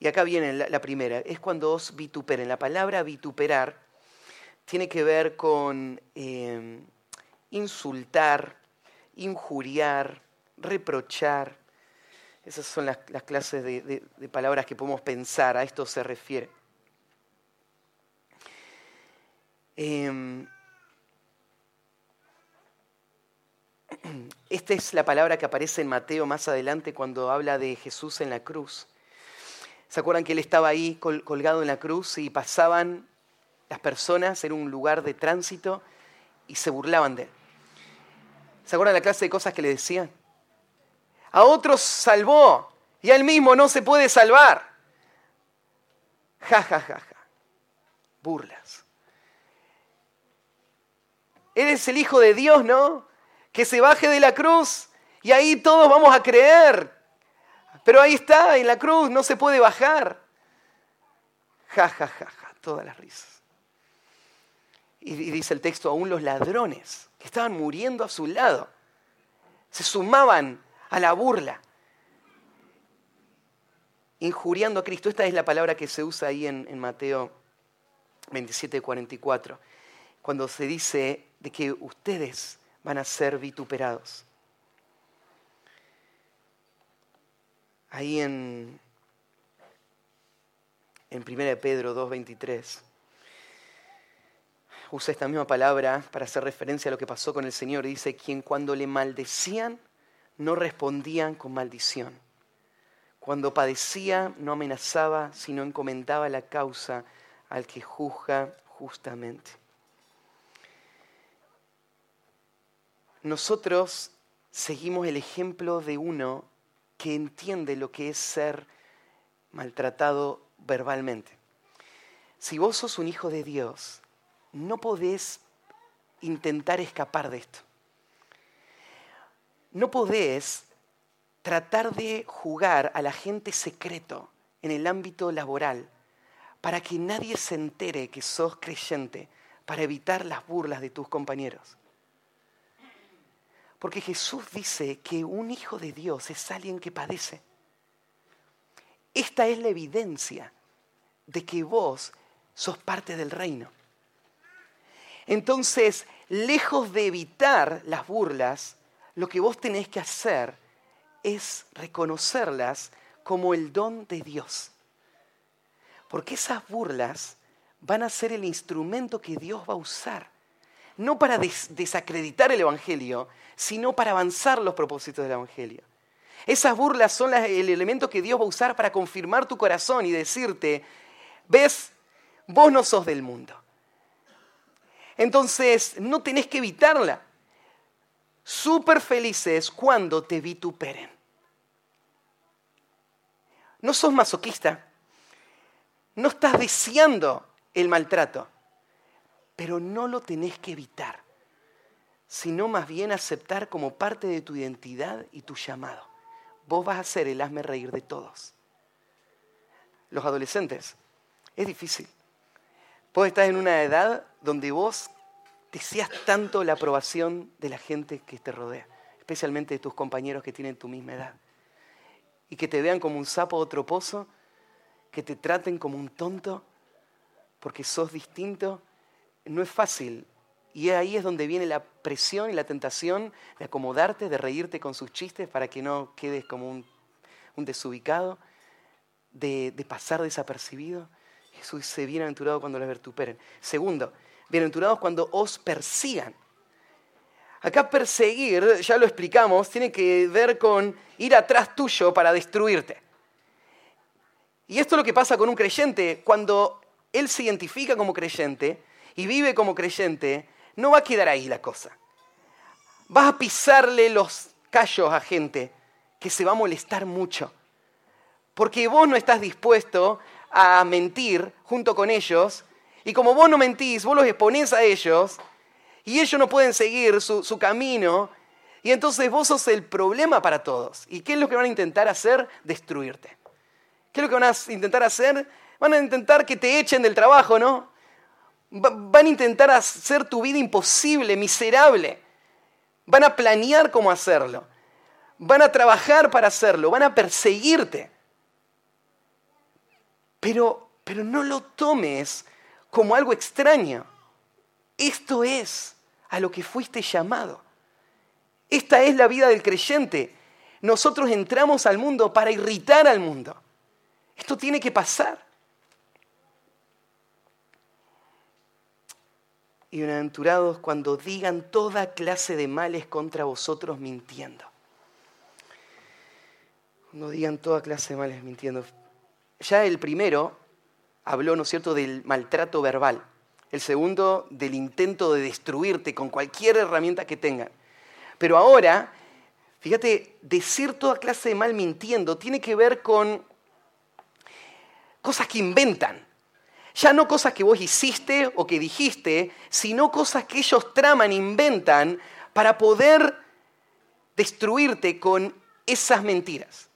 Y acá viene la, primera, es cuando os vituperen. La palabra vituperar tiene que ver con eh, insultar, injuriar, reprochar. Esas son las, clases de, palabras que podemos pensar, a esto se refiere. Em, esta es la palabra que aparece en Mateo más adelante cuando habla de Jesús en la cruz. ¿Se acuerdan que él estaba ahí colgado en la cruz y pasaban las personas en un lugar de tránsito y se burlaban de él? ¿Se acuerdan la clase de cosas que le decían? A otros salvó y a él mismo no se puede salvar. Ja, ja, ja, ja. Burlas. Eres el Hijo de Dios, ¿no? Que se baje de la cruz y ahí todos vamos a creer pero ahí está, en la cruz, no se puede bajar. Ja, ja, ja, ja, todas las risas. Y, dice el texto, aún los ladrones que estaban muriendo a su lado, se sumaban a la burla, injuriando a Cristo. Esta es la palabra que se usa ahí en, Mateo 27, 44, cuando se dice de que ustedes van a ser vituperados. ahí en, en 1 Pedro 2.23, usa esta misma palabra para hacer referencia a lo que pasó con el Señor. Dice, quien cuando le maldecían no respondían con maldición. Cuando padecía no amenazaba, sino encomendaba la causa al que juzga justamente. Nosotros seguimos el ejemplo de uno que entiende lo que es ser maltratado verbalmente. Si vos sos un hijo de Dios, no podés intentar escapar de esto. No podés tratar de jugar al agente secreto en el ámbito laboral para que nadie se entere que sos creyente, para evitar las burlas de tus compañeros. Porque Jesús dice que un hijo de Dios es alguien que padece. Esta es la evidencia de que vos sos parte del reino. Entonces, lejos de evitar las burlas, lo que vos tenés que hacer es reconocerlas como el don de Dios. Porque esas burlas van a ser el instrumento que Dios va a usar no para desacreditar el Evangelio, sino para avanzar los propósitos del Evangelio. Esas burlas son el elemento que Dios va a usar para confirmar tu corazón y decirte, ves, vos no sos del mundo. Entonces, no tenés que evitarla. Súper felices cuando te vituperen. No sos masoquista. No estás deseando el maltrato pero no lo tenés que evitar, sino más bien aceptar como parte de tu identidad y tu llamado. Vos vas a ser el hazme reír de todos. Los adolescentes, es difícil. Vos estás en una edad donde vos deseas tanto la aprobación de la gente que te rodea, especialmente de tus compañeros que tienen tu misma edad. Y que te vean como un sapo o otro pozo, que te traten como un tonto, porque sos distinto no es fácil. Y ahí es donde viene la presión y la tentación de acomodarte, de reírte con sus chistes para que no quedes como un, desubicado, de, pasar desapercibido. Jesús dice, bienaventurado cuando les vertuperen. Segundo, bienaventurados cuando os persigan. Acá perseguir, ya lo explicamos, tiene que ver con ir atrás tuyo para destruirte. Y esto es lo que pasa con un creyente. Cuando él se identifica como creyente, y vive como creyente, no va a quedar ahí la cosa. vas a pisarle los callos a gente que se va a molestar mucho. Porque vos no estás dispuesto a mentir junto con ellos. Y como vos no mentís, vos los exponés a ellos. Y ellos no pueden seguir su, su camino. Y entonces vos sos el problema para todos. ¿Y qué es lo que van a intentar hacer? Destruirte. ¿Qué es lo que van a intentar hacer? Van a intentar que te echen del trabajo, ¿no? Van a intentar hacer tu vida imposible, miserable. Van a planear cómo hacerlo. Van a trabajar para hacerlo. Van a perseguirte. Pero, pero no lo tomes como algo extraño. Esto es a lo que fuiste llamado. Esta es la vida del creyente. Nosotros entramos al mundo para irritar al mundo. Esto tiene que pasar. Y bienaventurados cuando digan toda clase de males contra vosotros mintiendo. Cuando digan toda clase de males mintiendo. Ya el primero habló, ¿no cierto?, del maltrato verbal. El segundo, del intento de destruirte con cualquier herramienta que tengan. Pero ahora, fíjate, decir toda clase de mal mintiendo tiene que ver con cosas que inventan. Ya no cosas que vos hiciste o que dijiste, sino cosas que ellos traman, inventan para poder destruirte con esas mentiras.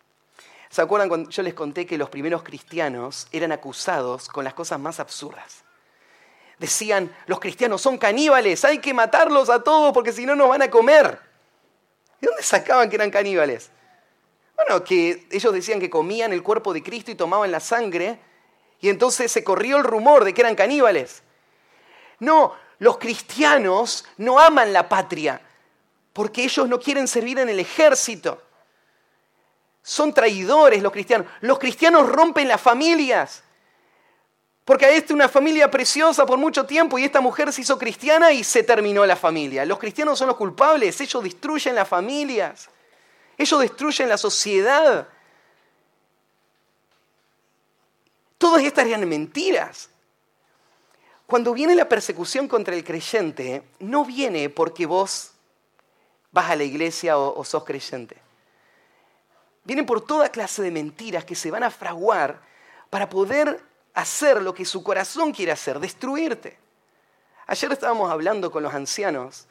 ¿Se acuerdan cuando yo les conté que los primeros cristianos eran acusados con las cosas más absurdas? Decían, los cristianos son caníbales, hay que matarlos a todos porque si no nos van a comer. ¿De dónde sacaban que eran caníbales? Bueno, que ellos decían que comían el cuerpo de Cristo y tomaban la sangre, y entonces se corrió el rumor de que eran caníbales. No, los cristianos no aman la patria, porque ellos no quieren servir en el ejército. Son traidores los cristianos. Los cristianos rompen las familias. Porque a esta una familia preciosa por mucho tiempo y esta mujer se hizo cristiana y se terminó la familia. Los cristianos son los culpables, ellos destruyen las familias, ellos destruyen la sociedad. Todas estas eran mentiras. Cuando viene la persecución contra el creyente, no viene porque vos vas a la iglesia o, o sos creyente. Vienen por toda clase de mentiras que se van a fraguar para poder hacer lo que su corazón quiere hacer, destruirte. Ayer estábamos hablando con los ancianos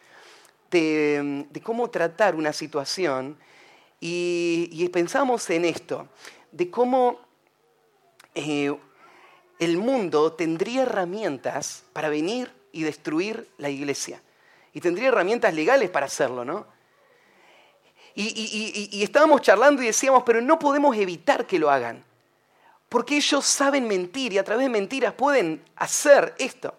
de, cómo tratar una situación y, pensamos en esto, de cómo eh, el mundo tendría herramientas para venir y destruir la iglesia. Y tendría herramientas legales para hacerlo, ¿no? Y, estábamos charlando y decíamos, pero no podemos evitar que lo hagan. Porque ellos saben mentir y a través de mentiras pueden hacer esto.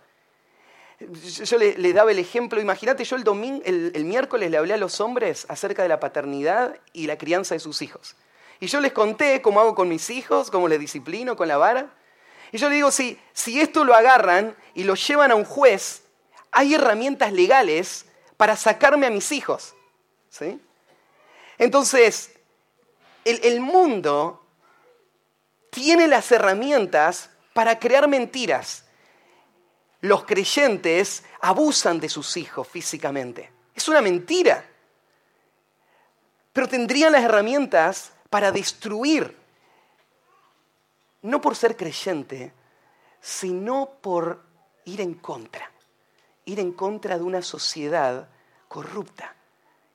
Yo le, daba el ejemplo, imagínate, yo el, el, miércoles le hablé a los hombres acerca de la paternidad y la crianza de sus hijos. Y yo les conté cómo hago con mis hijos, cómo les disciplino con la vara. Y yo le digo, si, si esto lo agarran y lo llevan a un juez, hay herramientas legales para sacarme a mis hijos. ¿sí? Entonces, el, mundo tiene las herramientas para crear mentiras. Los creyentes abusan de sus hijos físicamente. Es una mentira. Pero tendrían las herramientas para destruir, no por ser creyente, sino por ir en contra, ir en contra de una sociedad corrupta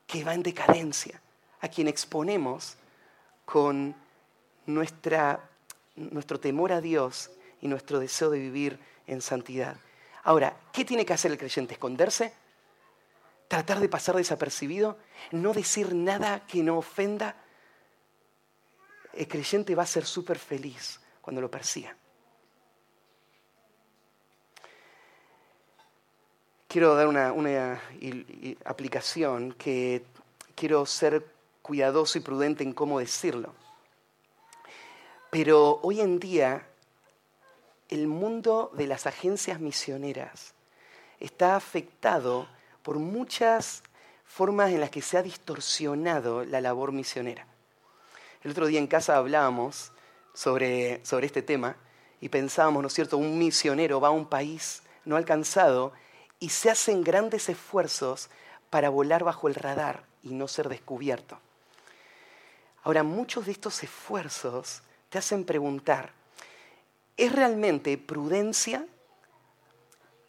que va en decadencia a quien exponemos con nuestra, nuestro temor a Dios y nuestro deseo de vivir en santidad. Ahora, ¿qué tiene que hacer el creyente? ¿Esconderse? ¿Tratar de pasar desapercibido? ¿No decir nada que no ofenda? El creyente va a ser súper feliz cuando lo persiga. Quiero dar una, una aplicación que quiero ser cuidadoso y prudente en cómo decirlo. Pero hoy en día el mundo de las agencias misioneras está afectado por muchas formas en las que se ha distorsionado la labor misionera. El otro día en casa hablábamos sobre, sobre este tema y pensábamos, ¿no es cierto?, un misionero va a un país no alcanzado y se hacen grandes esfuerzos para volar bajo el radar y no ser descubierto. Ahora, muchos de estos esfuerzos te hacen preguntar, ¿es realmente prudencia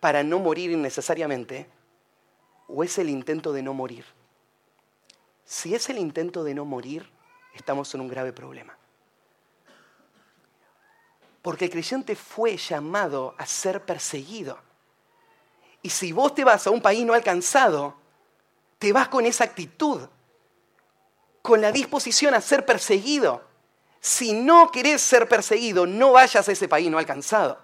para no morir innecesariamente o es el intento de no morir? Si es el intento de no morir, estamos en un grave problema. Porque el creyente fue llamado a ser perseguido. Y si vos te vas a un país no alcanzado, te vas con esa actitud, con la disposición a ser perseguido. Si no querés ser perseguido, no vayas a ese país no alcanzado.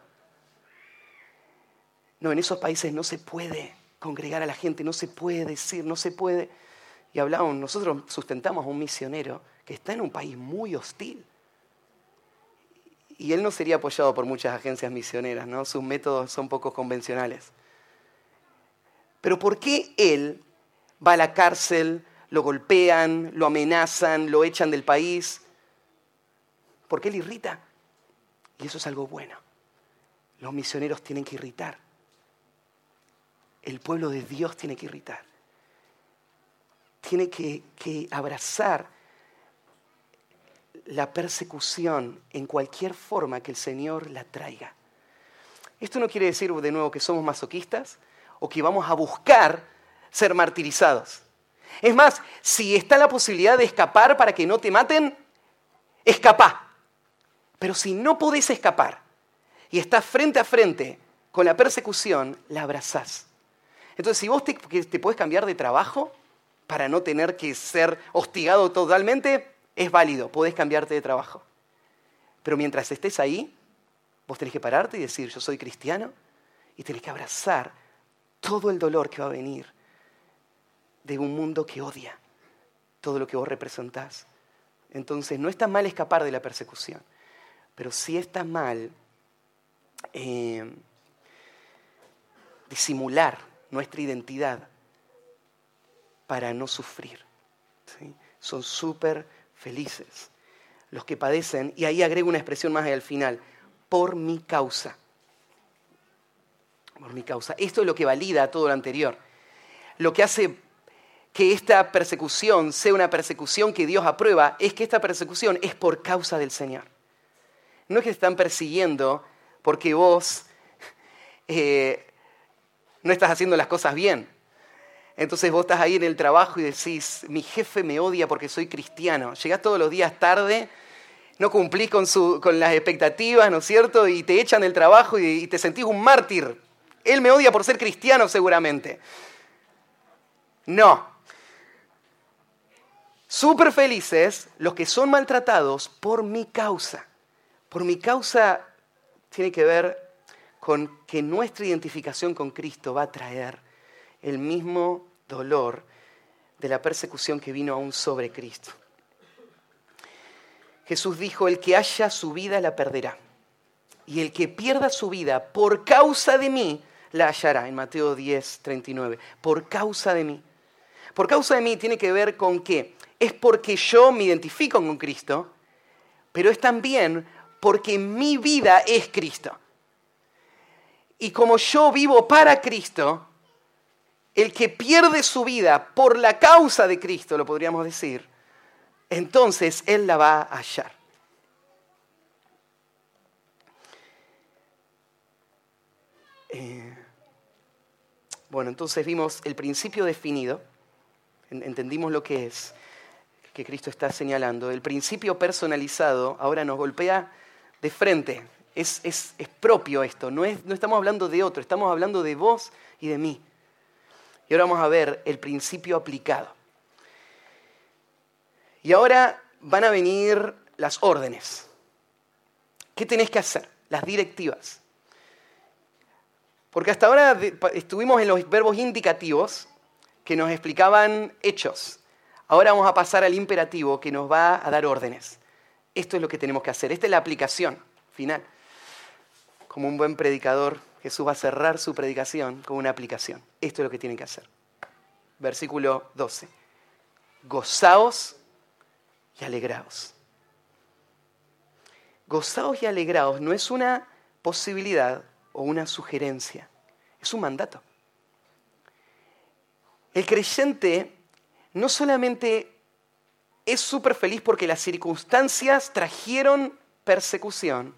No, en esos países no se puede congregar a la gente, no se puede decir, no se puede. Y hablamos, nosotros sustentamos a un misionero que está en un país muy hostil. Y él no sería apoyado por muchas agencias misioneras, ¿no? Sus métodos son poco convencionales. Pero ¿por qué él va a la cárcel, lo golpean, lo amenazan, lo echan del país? Porque él irrita. Y eso es algo bueno. Los misioneros tienen que irritar. El pueblo de Dios tiene que irritar. Tiene que, que abrazar la persecución en cualquier forma que el Señor la traiga. Esto no quiere decir de nuevo que somos masoquistas o que vamos a buscar ser martirizados. Es más, si está la posibilidad de escapar para que no te maten, escapa. Pero si no podés escapar y estás frente a frente con la persecución, la abrazás. Entonces, si vos te, te cambiar de trabajo para no tener que ser hostigado totalmente, es válido, podés cambiarte de trabajo. Pero mientras estés ahí, vos tenés que pararte y decir, yo soy cristiano, y tenés que abrazar todo el dolor que va a venir de un mundo que odia todo lo que vos representás. Entonces, no está mal escapar de la persecución, pero sí está mal eh, disimular nuestra identidad para no sufrir. Son súper felices los que padecen, y ahí agrego una expresión más al final, por mi causa. Por mi causa. Esto es lo que valida todo lo anterior. Lo que hace que esta persecución sea una persecución que Dios aprueba es que esta persecución es por causa del Señor. No es que te están persiguiendo porque vos eh, no estás haciendo las cosas bien. Entonces vos estás ahí en el trabajo y decís, mi jefe me odia porque soy cristiano. Llegás todos los días tarde, no cumplís con, las expectativas, ¿no es cierto? Y te echan del trabajo y te sentís un mártir. Él me odia por ser cristiano seguramente. No, súper felices los que son maltratados por mi causa. Por mi causa tiene que ver con que nuestra identificación con Cristo va a traer el mismo dolor de la persecución que vino aún sobre Cristo. Jesús dijo, el que haya su vida la perderá. Y el que pierda su vida por causa de mí, la hallará. En Mateo 10, 39. Por causa de mí. Por causa de mí tiene que ver con qué? Es porque yo me identifico con Cristo, pero es también porque mi vida es Cristo. Y como yo vivo para Cristo, el que pierde su vida por la causa de Cristo, lo podríamos decir, entonces Él la va a hallar. Eh, bueno, entonces vimos el principio definido, entendimos lo que es, que Cristo está señalando. El principio personalizado ahora nos golpea de frente. Es, propio esto, no, es, no estamos hablando de otro, estamos hablando de vos y de mí. Y ahora vamos a ver el principio aplicado. Y ahora van a venir las órdenes. ¿Qué tenés que hacer? Las directivas. Porque hasta ahora estuvimos en los verbos indicativos que nos explicaban hechos, Ahora vamos a pasar al imperativo que nos va a dar órdenes. Esto es lo que tenemos que hacer. Esta es la aplicación final. Como un buen predicador, Jesús va a cerrar su predicación con una aplicación. Esto es lo que tienen que hacer. Versículo 12. Gozaos y alegraos. Gozaos y alegraos no es una posibilidad o una sugerencia, es un mandato. El creyente no solamente es súper feliz porque las circunstancias trajeron persecución,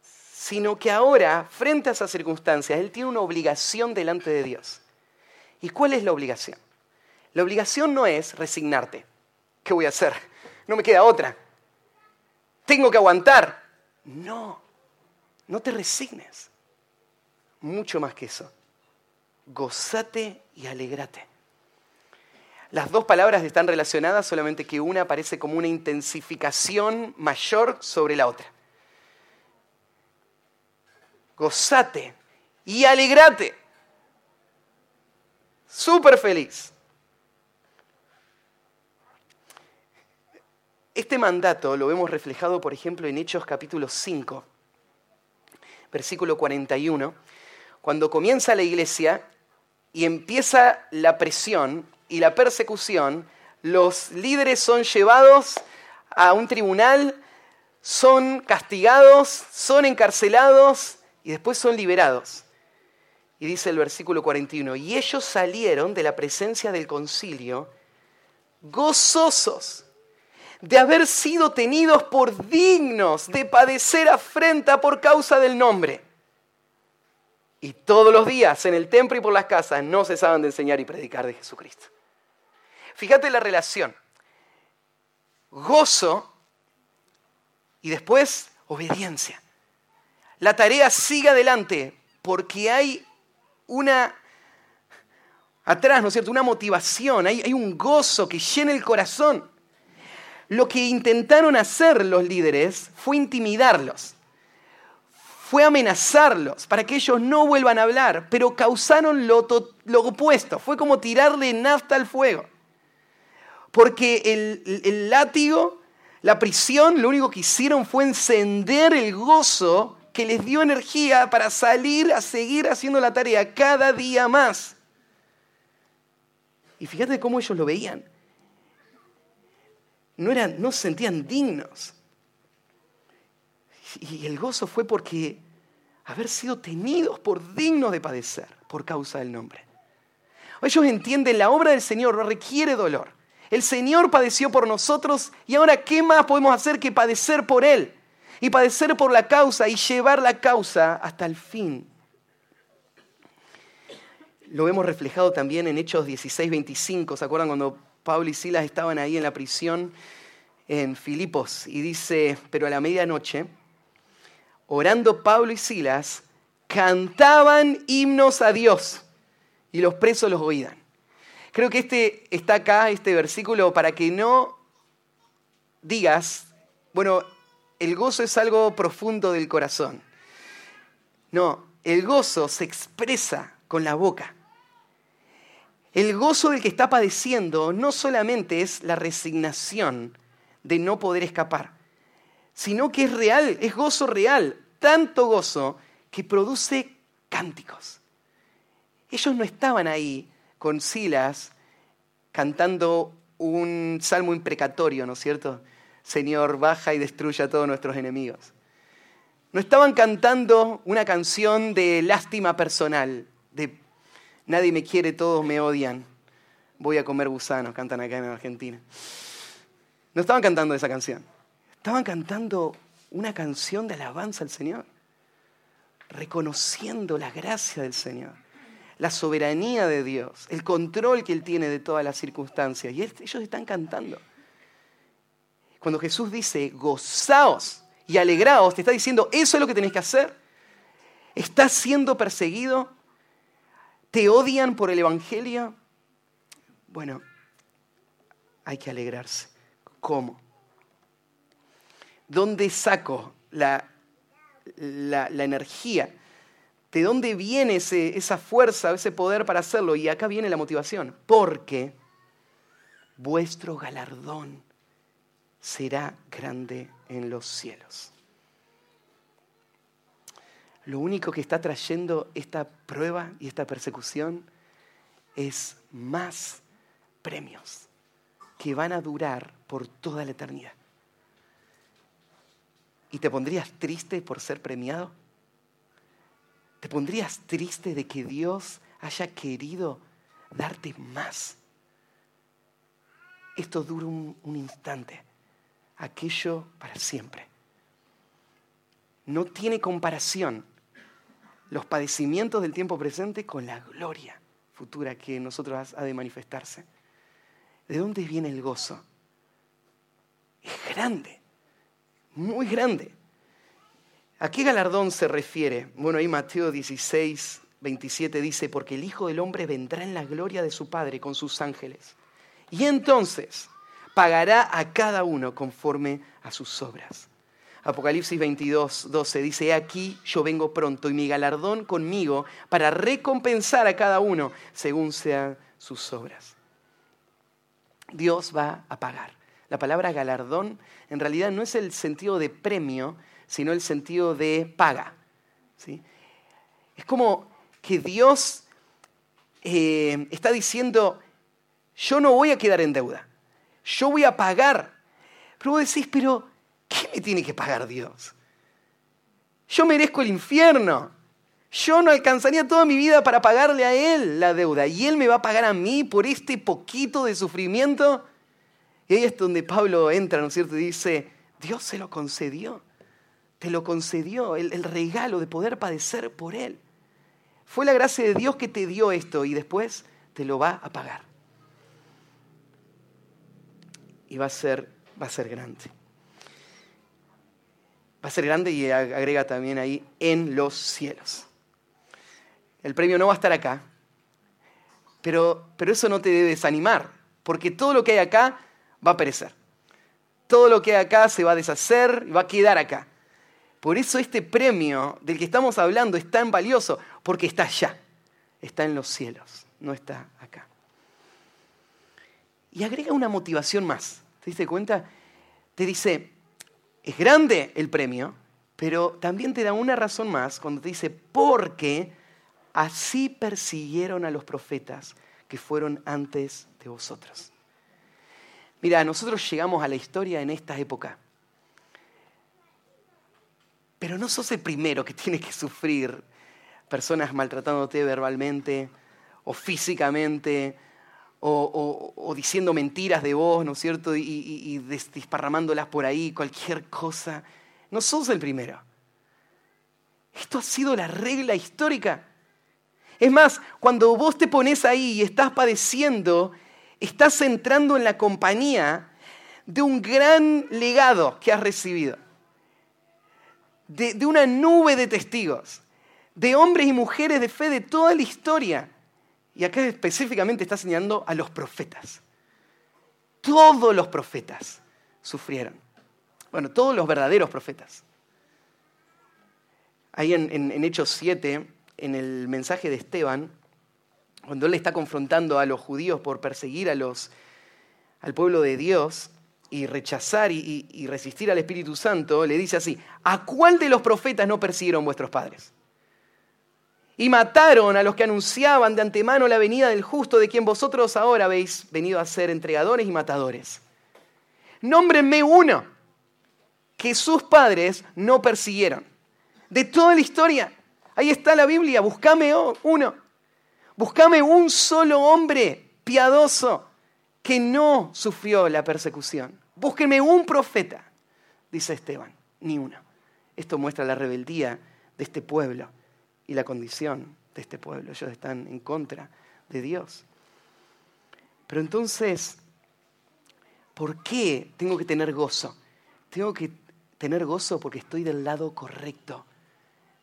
sino que ahora, frente a esas circunstancias, él tiene una obligación delante de Dios. ¿Y cuál es la obligación? La obligación no es resignarte. ¿Qué voy a hacer? No me queda otra. Tengo que aguantar. No, no te resignes. Mucho más que eso. Gozate y alegrate. Las dos palabras están relacionadas, solamente que una parece como una intensificación mayor sobre la otra. Gozate y alegrate. Súper feliz. Este mandato lo vemos reflejado, por ejemplo, en Hechos capítulo 5, versículo 41, cuando comienza la iglesia y empieza la presión y la persecución, los líderes son llevados a un tribunal, son castigados, son encarcelados y después son liberados. Y dice el versículo 41, y ellos salieron de la presencia del concilio gozosos de haber sido tenidos por dignos de padecer afrenta por causa del nombre. Y todos los días en el templo y por las casas no cesaban de enseñar y predicar de Jesucristo. Fíjate la relación. Gozo y después obediencia. La tarea sigue adelante porque hay una atrás, ¿no es cierto? Una motivación, hay, un gozo que llena el corazón. Lo que intentaron hacer los líderes fue intimidarlos, fue amenazarlos para que ellos no vuelvan a hablar, pero causaron lo, opuesto, fue como tirarle nafta al fuego. Porque el, el látigo, la prisión, lo único que hicieron fue encender el gozo que les dio energía para salir a seguir haciendo la tarea cada día más. Y fíjate cómo ellos lo veían no, eran, no se sentían dignos. Y el gozo fue porque haber sido tenidos por dignos de padecer por causa del nombre. Ellos entienden, la obra del Señor requiere dolor. El Señor padeció por nosotros y ahora ¿qué más podemos hacer que padecer por Él? Y padecer por la causa y llevar la causa hasta el fin. Lo vemos reflejado también en Hechos 16, 25. ¿Se acuerdan cuando Pablo y Silas estaban ahí en la prisión en Filipos y dice, pero a la medianoche, orando Pablo y Silas, cantaban himnos a Dios y los presos los oían. Creo que este está acá, este versículo, para que no digas, bueno, el gozo es algo profundo del corazón. No, el gozo se expresa con la boca. El gozo del que está padeciendo no solamente es la resignación de no poder escapar, sino que es real, es gozo real, tanto gozo que produce cánticos. Ellos no estaban ahí con Silas cantando un salmo imprecatorio, ¿no es cierto? Señor, baja y destruye a todos nuestros enemigos. No estaban cantando una canción de lástima personal, de Nadie me quiere, todos me odian. Voy a comer gusanos, cantan acá en Argentina. No estaban cantando esa canción. Estaban cantando una canción de alabanza al Señor. Reconociendo la gracia del Señor, la soberanía de Dios, el control que Él tiene de todas las circunstancias. Y ellos están cantando. Cuando Jesús dice, gozaos y alegraos, te está diciendo, eso es lo que tenés que hacer. Estás siendo perseguido, ¿Te odian por el Evangelio? Bueno, hay que alegrarse. ¿Cómo? ¿Dónde saco la, la, energía? ¿De dónde viene esa fuerza, ese poder para hacerlo? Y acá viene la motivación. Porque vuestro galardón será grande en los cielos. Lo único que está trayendo esta prueba y esta persecución es más premios que van a durar por toda la eternidad. ¿Y te pondrías triste por ser premiado? ¿Te pondrías triste de que Dios haya querido darte más. Esto dura un, instante, aquello para siempre. No tiene comparación los padecimientos del tiempo presente con la gloria futura que nosotros ha de manifestarse. ¿De dónde viene el gozo? Es grande, muy grande. ¿A qué galardón se refiere? Bueno, ahí Mateo 16, 27 dice, porque el Hijo del Hombre vendrá en la gloria de su Padre con sus ángeles. Y entonces pagará a cada uno conforme a sus obras. Apocalipsis 22, 12 dice, aquí yo vengo pronto y mi galardón conmigo para recompensar a cada uno según sean sus obras. Dios va a pagar. La palabra galardón en realidad no es el sentido de premio, sino el sentido de paga. ¿sí? Es como que Dios eh, está diciendo, yo no voy a quedar en deuda, yo voy a pagar. Pero vos decís, pero ¿qué me tiene que pagar Dios? Yo merezco el infierno. Yo no alcanzaría toda mi vida para pagarle a Él la deuda. Y Él me va a pagar a mí por este poquito de sufrimiento. Y ahí es donde Pablo entra, ¿no es cierto? Y dice, Dios se lo concedió. Te lo concedió, el, regalo de poder padecer por Él. Fue la gracia de Dios que te dio esto y después te lo va a pagar. Y va a ser, va a ser grande. Va a ser grande y agrega también ahí en los cielos. El premio no va a estar acá, pero, pero eso no te debe desanimar, porque todo lo que hay acá va a perecer. Todo lo que hay acá se va a deshacer y va a quedar acá. Por eso este premio del que estamos hablando es tan valioso, porque está allá, está en los cielos, no está acá. Y agrega una motivación más. ¿Te diste cuenta? Te dice, es grande el premio, pero también te da una razón más cuando te dice, porque así persiguieron a los profetas que fueron antes de vosotros. Mira, nosotros llegamos a la historia en esta época, pero no sos el primero que tiene que sufrir personas maltratándote verbalmente o físicamente o, diciendo mentiras de vos, ¿no es cierto? Y, y, disparramándolas por ahí, cualquier cosa. No sos el primero. Esto ha sido la regla histórica. Es más, cuando vos te pones ahí y estás padeciendo, estás entrando en la compañía de un gran legado que has recibido. De, una nube de testigos, de hombres y mujeres de fe de toda la historia y acá específicamente está señalando a los profetas. Todos los profetas sufrieron. Bueno, todos los verdaderos profetas. Ahí en, Hechos 7, en el mensaje de Esteban, cuando él está confrontando a los judíos por perseguir a los, al pueblo de Dios y rechazar y, resistir al Espíritu Santo, le dice así, ¿a cuál de los profetas no persiguieron vuestros padres? y mataron a los que anunciaban de antemano la venida del justo, de quien vosotros ahora habéis venido a ser entregadores y matadores. Nómbrenme uno que sus padres no persiguieron. De toda la historia, ahí está la Biblia, buscame uno. Buscame un solo hombre piadoso que no sufrió la persecución. Búsquenme un profeta, dice Esteban, ni uno. Esto muestra la rebeldía de este pueblo y la condición de este pueblo. Ellos están en contra de Dios. Pero entonces, ¿por qué tengo que tener gozo? Tengo que tener gozo porque estoy del lado correcto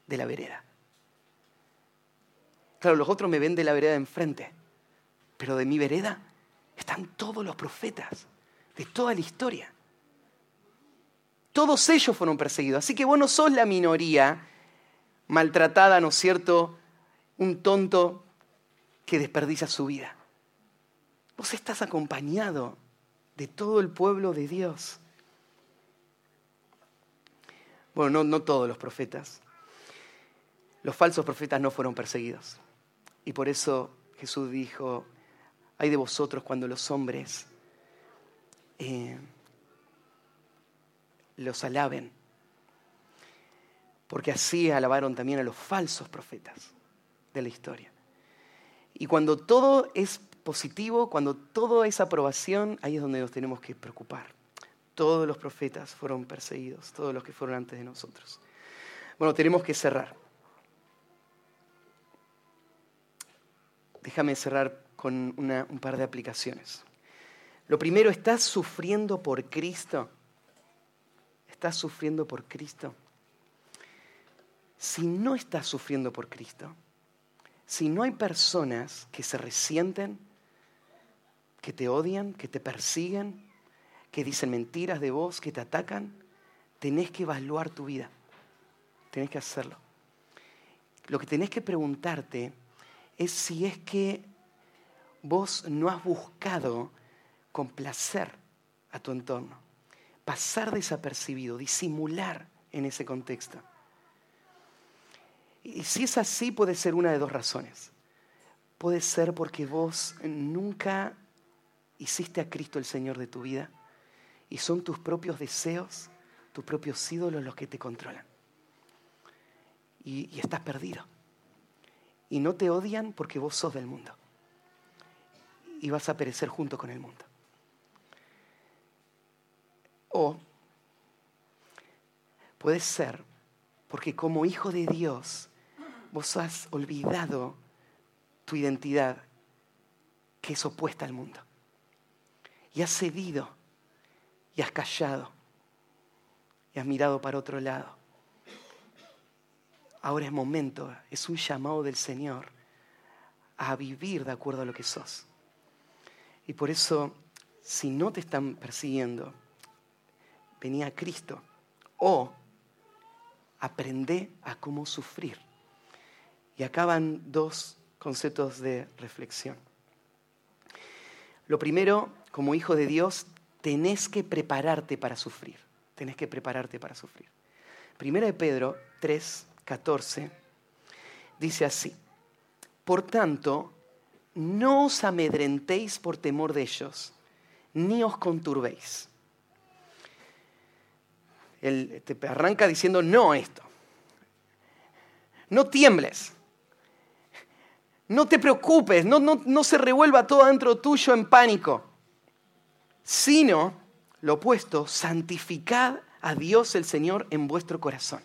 de la vereda. Claro, los otros me ven de la vereda de enfrente, pero de mi vereda están todos los profetas de toda la historia. Todos ellos fueron perseguidos. Así que vos no sos la minoría maltratada, ¿no es cierto? Un tonto que desperdicia su vida. Vos estás acompañado de todo el pueblo de Dios. Bueno, no, no todos los profetas. Los falsos profetas no fueron perseguidos. Y por eso Jesús dijo, hay de vosotros cuando los hombres eh, los alaben porque así alabaron también a los falsos profetas de la historia. Y cuando todo es positivo, cuando todo es aprobación, ahí es donde nos tenemos que preocupar. Todos los profetas fueron perseguidos, todos los que fueron antes de nosotros. Bueno, tenemos que cerrar. Déjame cerrar con un par de aplicaciones. Lo primero, ¿estás sufriendo por Cristo? ¿Estás sufriendo por Cristo? Si no estás sufriendo por Cristo, si no hay personas que se resienten, que te odian, que te persiguen, que dicen mentiras de vos, que te atacan, tenés que evaluar tu vida. Tenés que hacerlo. Lo que tenés que preguntarte es si es que vos no has buscado complacer a tu entorno, pasar desapercibido, disimular en ese contexto. Y si es así, puede ser una de dos razones. Puede ser porque vos nunca hiciste a Cristo el Señor de tu vida y son tus propios deseos, tus propios ídolos los que te controlan. Y, y estás perdido. Y no te odian porque vos sos del mundo. Y vas a perecer junto con el mundo. O puede ser porque como hijo de Dios vos has olvidado tu identidad que es opuesta al mundo y has cedido y has callado y has mirado para otro lado. Ahora es momento, es un llamado del Señor a vivir de acuerdo a lo que sos. Y por eso, si no te están persiguiendo, venía a Cristo o aprende a cómo sufrir. Y acaban dos conceptos de reflexión. Lo primero como hijo de Dios, tenés que prepararte para sufrir. Tenés que prepararte para sufrir. Primera de Pedro 3, 14 dice así, por tanto, no os amedrentéis por temor de ellos, ni os conturbéis. Él te arranca diciendo no esto. No tiembles. No te preocupes, no, no, no se revuelva todo dentro tuyo en pánico sino lo opuesto, santificad a Dios el Señor en vuestro corazón.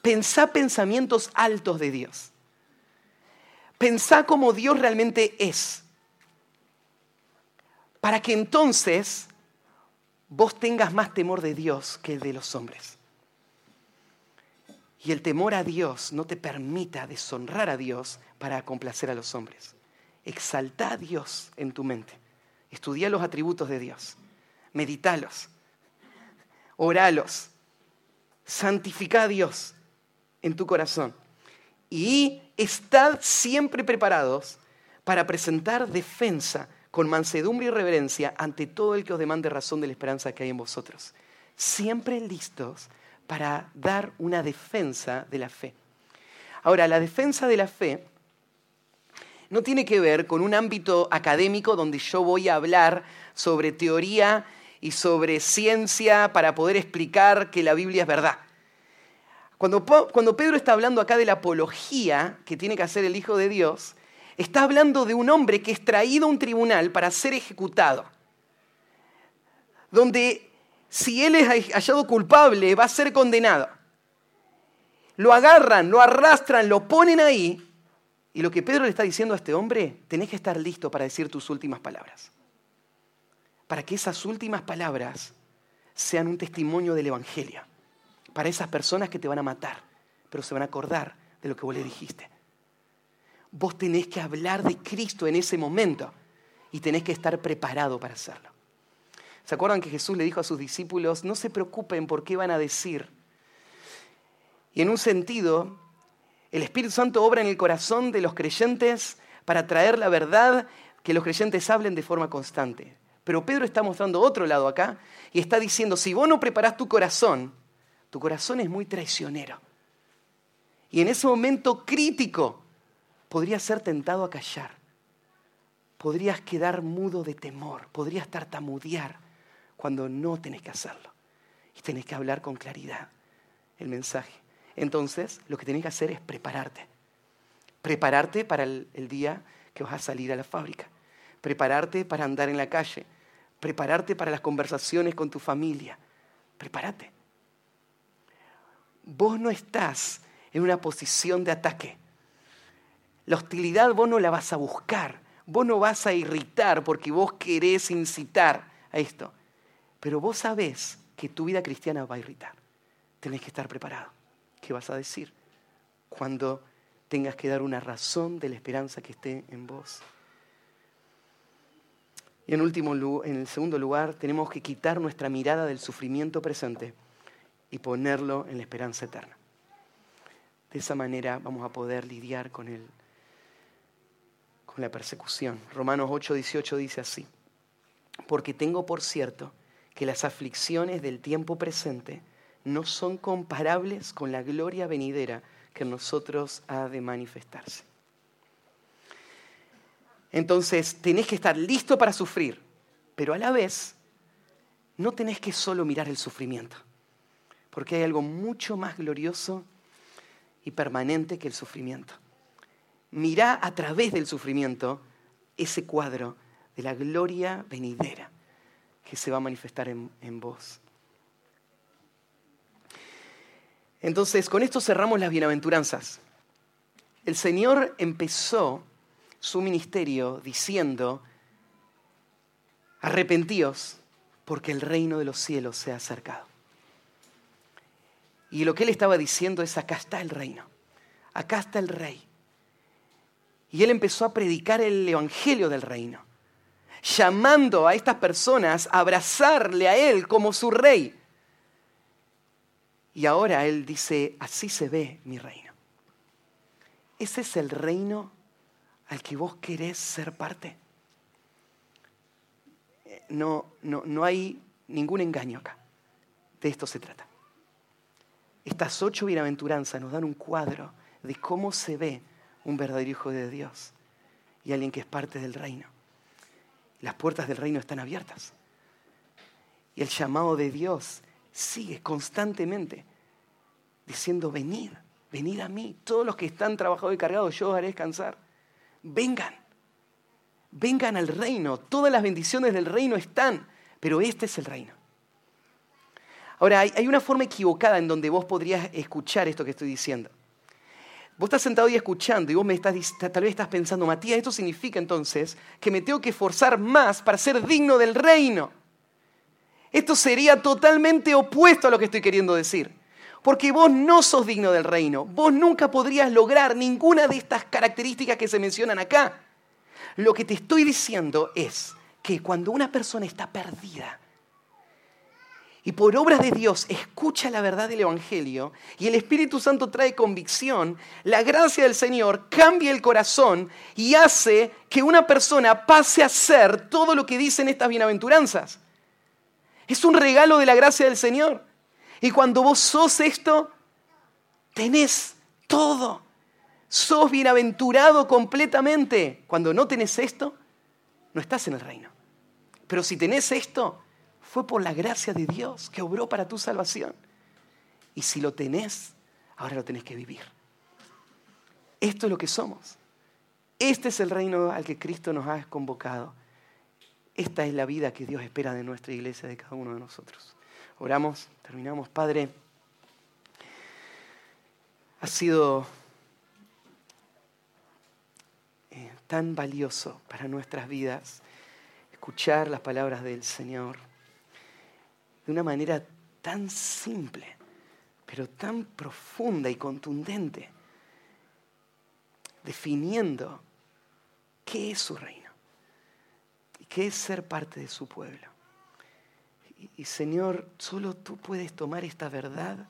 Pensá pensamientos altos de Dios. Pensá como Dios realmente es. Para que entonces vos tengas más temor de Dios que de los hombres. Y el temor a Dios no te permita deshonrar a Dios para complacer a los hombres. Exalta a Dios en tu mente. Estudia los atributos de Dios. Meditalos. Oralos. Santifica a Dios en tu corazón. Y estad siempre preparados para presentar defensa con mansedumbre y reverencia ante todo el que os demande razón de la esperanza que hay en vosotros. Siempre listos para dar una defensa de la fe. Ahora, la defensa de la fe no tiene que ver con un ámbito académico donde yo voy a hablar sobre teoría y sobre ciencia para poder explicar que la Biblia es verdad. Cuando, Pedro está hablando acá de la apología que tiene que hacer el Hijo de Dios, está hablando de un hombre que es traído a un tribunal para ser ejecutado. Donde si él es hallado culpable va a ser condenado. Lo agarran, lo arrastran, lo ponen ahí y lo que Pedro le está diciendo a este hombre, tenés que estar listo para decir tus últimas palabras. Para que esas últimas palabras sean un testimonio del Evangelio. Para esas personas que te van a matar, pero se van a acordar de lo que vos le dijiste. Vos tenés que hablar de Cristo en ese momento y tenés que estar preparado para hacerlo. ¿Se acuerdan que Jesús le dijo a sus discípulos, no se preocupen por qué van a decir? Y en un sentido, el Espíritu Santo obra en el corazón de los creyentes para traer la verdad que los creyentes hablen de forma constante. Pero Pedro está mostrando otro lado acá y está diciendo, si vos no preparás tu corazón, tu corazón es muy traicionero. Y en ese momento crítico podrías ser tentado a callar. Podrías quedar mudo de temor, podrías tartamudear cuando no tenés que hacerlo. Y tenés que hablar con claridad el mensaje entonces lo que tenés que hacer es prepararte. Prepararte para el, el día que vas a salir a la fábrica. Prepararte para andar en la calle. Prepararte para las conversaciones con tu familia. Prepárate. Vos no estás en una posición de ataque. La hostilidad vos no la vas a buscar. Vos no vas a irritar porque vos querés incitar a esto. Pero vos sabés que tu vida cristiana va a irritar. Tenés que estar preparado. ¿Qué vas a decir? Cuando tengas que dar una razón de la esperanza que esté en vos. Y en, último, en el segundo lugar, tenemos que quitar nuestra mirada del sufrimiento presente y ponerlo en la esperanza eterna. De esa manera vamos a poder lidiar con, el, con la persecución. Romanos 8, 18 dice así, porque tengo por cierto que las aflicciones del tiempo presente no son comparables con la gloria venidera que en nosotros ha de manifestarse. Entonces, tenés que estar listo para sufrir, pero a la vez no tenés que solo mirar el sufrimiento, porque hay algo mucho más glorioso y permanente que el sufrimiento. Mirá a través del sufrimiento ese cuadro de la gloria venidera que se va a manifestar en, en vos. Entonces, con esto cerramos las bienaventuranzas. El Señor empezó su ministerio diciendo, arrepentíos porque el reino de los cielos se ha acercado. Y lo que él estaba diciendo es, acá está el reino, acá está el rey. Y él empezó a predicar el evangelio del reino, llamando a estas personas a abrazarle a él como su rey. Y ahora él dice, así se ve mi reino. Ese es el reino al que vos querés ser parte. Eh, no, no, no hay ningún engaño acá. De esto se trata. Estas ocho bienaventuranzas nos dan un cuadro de cómo se ve un verdadero hijo de Dios y alguien que es parte del reino. Las puertas del reino están abiertas. Y el llamado de Dios sigue constantemente diciendo, venid, venid a mí. Todos los que están trabajados y cargados, yo os haré descansar. Vengan, vengan al reino. Todas las bendiciones del reino están, pero este es el reino. Ahora, hay, una forma equivocada en donde vos podrías escuchar esto que estoy diciendo. Vos estás sentado y escuchando y vos me estás, tal vez estás pensando, Matías, esto significa entonces que me tengo que esforzar más para ser digno del reino. Esto sería totalmente opuesto a lo que estoy queriendo decir. Porque vos no sos digno del reino. Vos nunca podrías lograr ninguna de estas características que se mencionan acá. Lo que te estoy diciendo es que cuando una persona está perdida, y por obras de Dios escucha la verdad del Evangelio y el Espíritu Santo trae convicción, la gracia del Señor cambia el corazón y hace que una persona pase a ser todo lo que dicen estas bienaventuranzas. Es un regalo de la gracia del Señor. Y cuando vos sos esto, tenés todo. Sos bienaventurado completamente. Cuando no tenés esto, no estás en el reino. Pero si tenés esto, fue por la gracia de Dios que obró para tu salvación. Y si lo tenés, ahora lo tenés que vivir. Esto es lo que somos. Este es el reino al que Cristo nos ha convocado. Esta es la vida que Dios espera de nuestra iglesia, de cada uno de nosotros. Oramos, terminamos. Padre, ha sido eh, tan valioso para nuestras vidas escuchar las palabras del Señor de una manera tan simple, pero tan profunda y contundente, definiendo qué es su reino y qué es ser parte de su pueblo. Y, Señor, solo tú puedes tomar esta verdad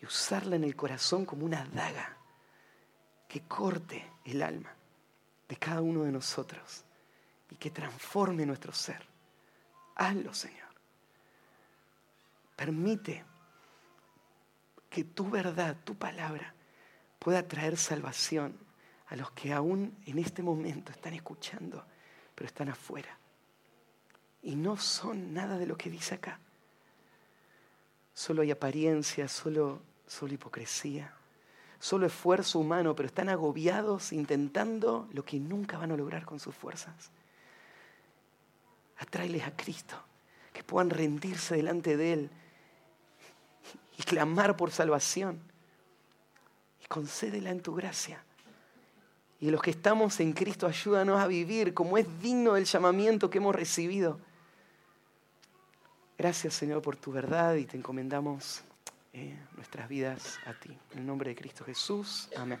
y usarla en el corazón como una daga que corte el alma de cada uno de nosotros y que transforme nuestro ser. Hazlo, Señor. Permite que tu verdad, tu palabra, pueda traer salvación a los que aún en este momento están escuchando, pero están afuera. Y no son nada de lo que dice acá. Solo hay apariencia, solo, solo hipocresía, solo esfuerzo humano, pero están agobiados intentando lo que nunca van a lograr con sus fuerzas. Atráeles a Cristo, que puedan rendirse delante de Él y clamar por salvación. Y concédela en tu gracia. Y los que estamos en Cristo, ayúdanos a vivir como es digno del llamamiento que hemos recibido. Gracias Señor por tu verdad y te encomendamos eh, nuestras vidas a ti. En el nombre de Cristo Jesús. Amén.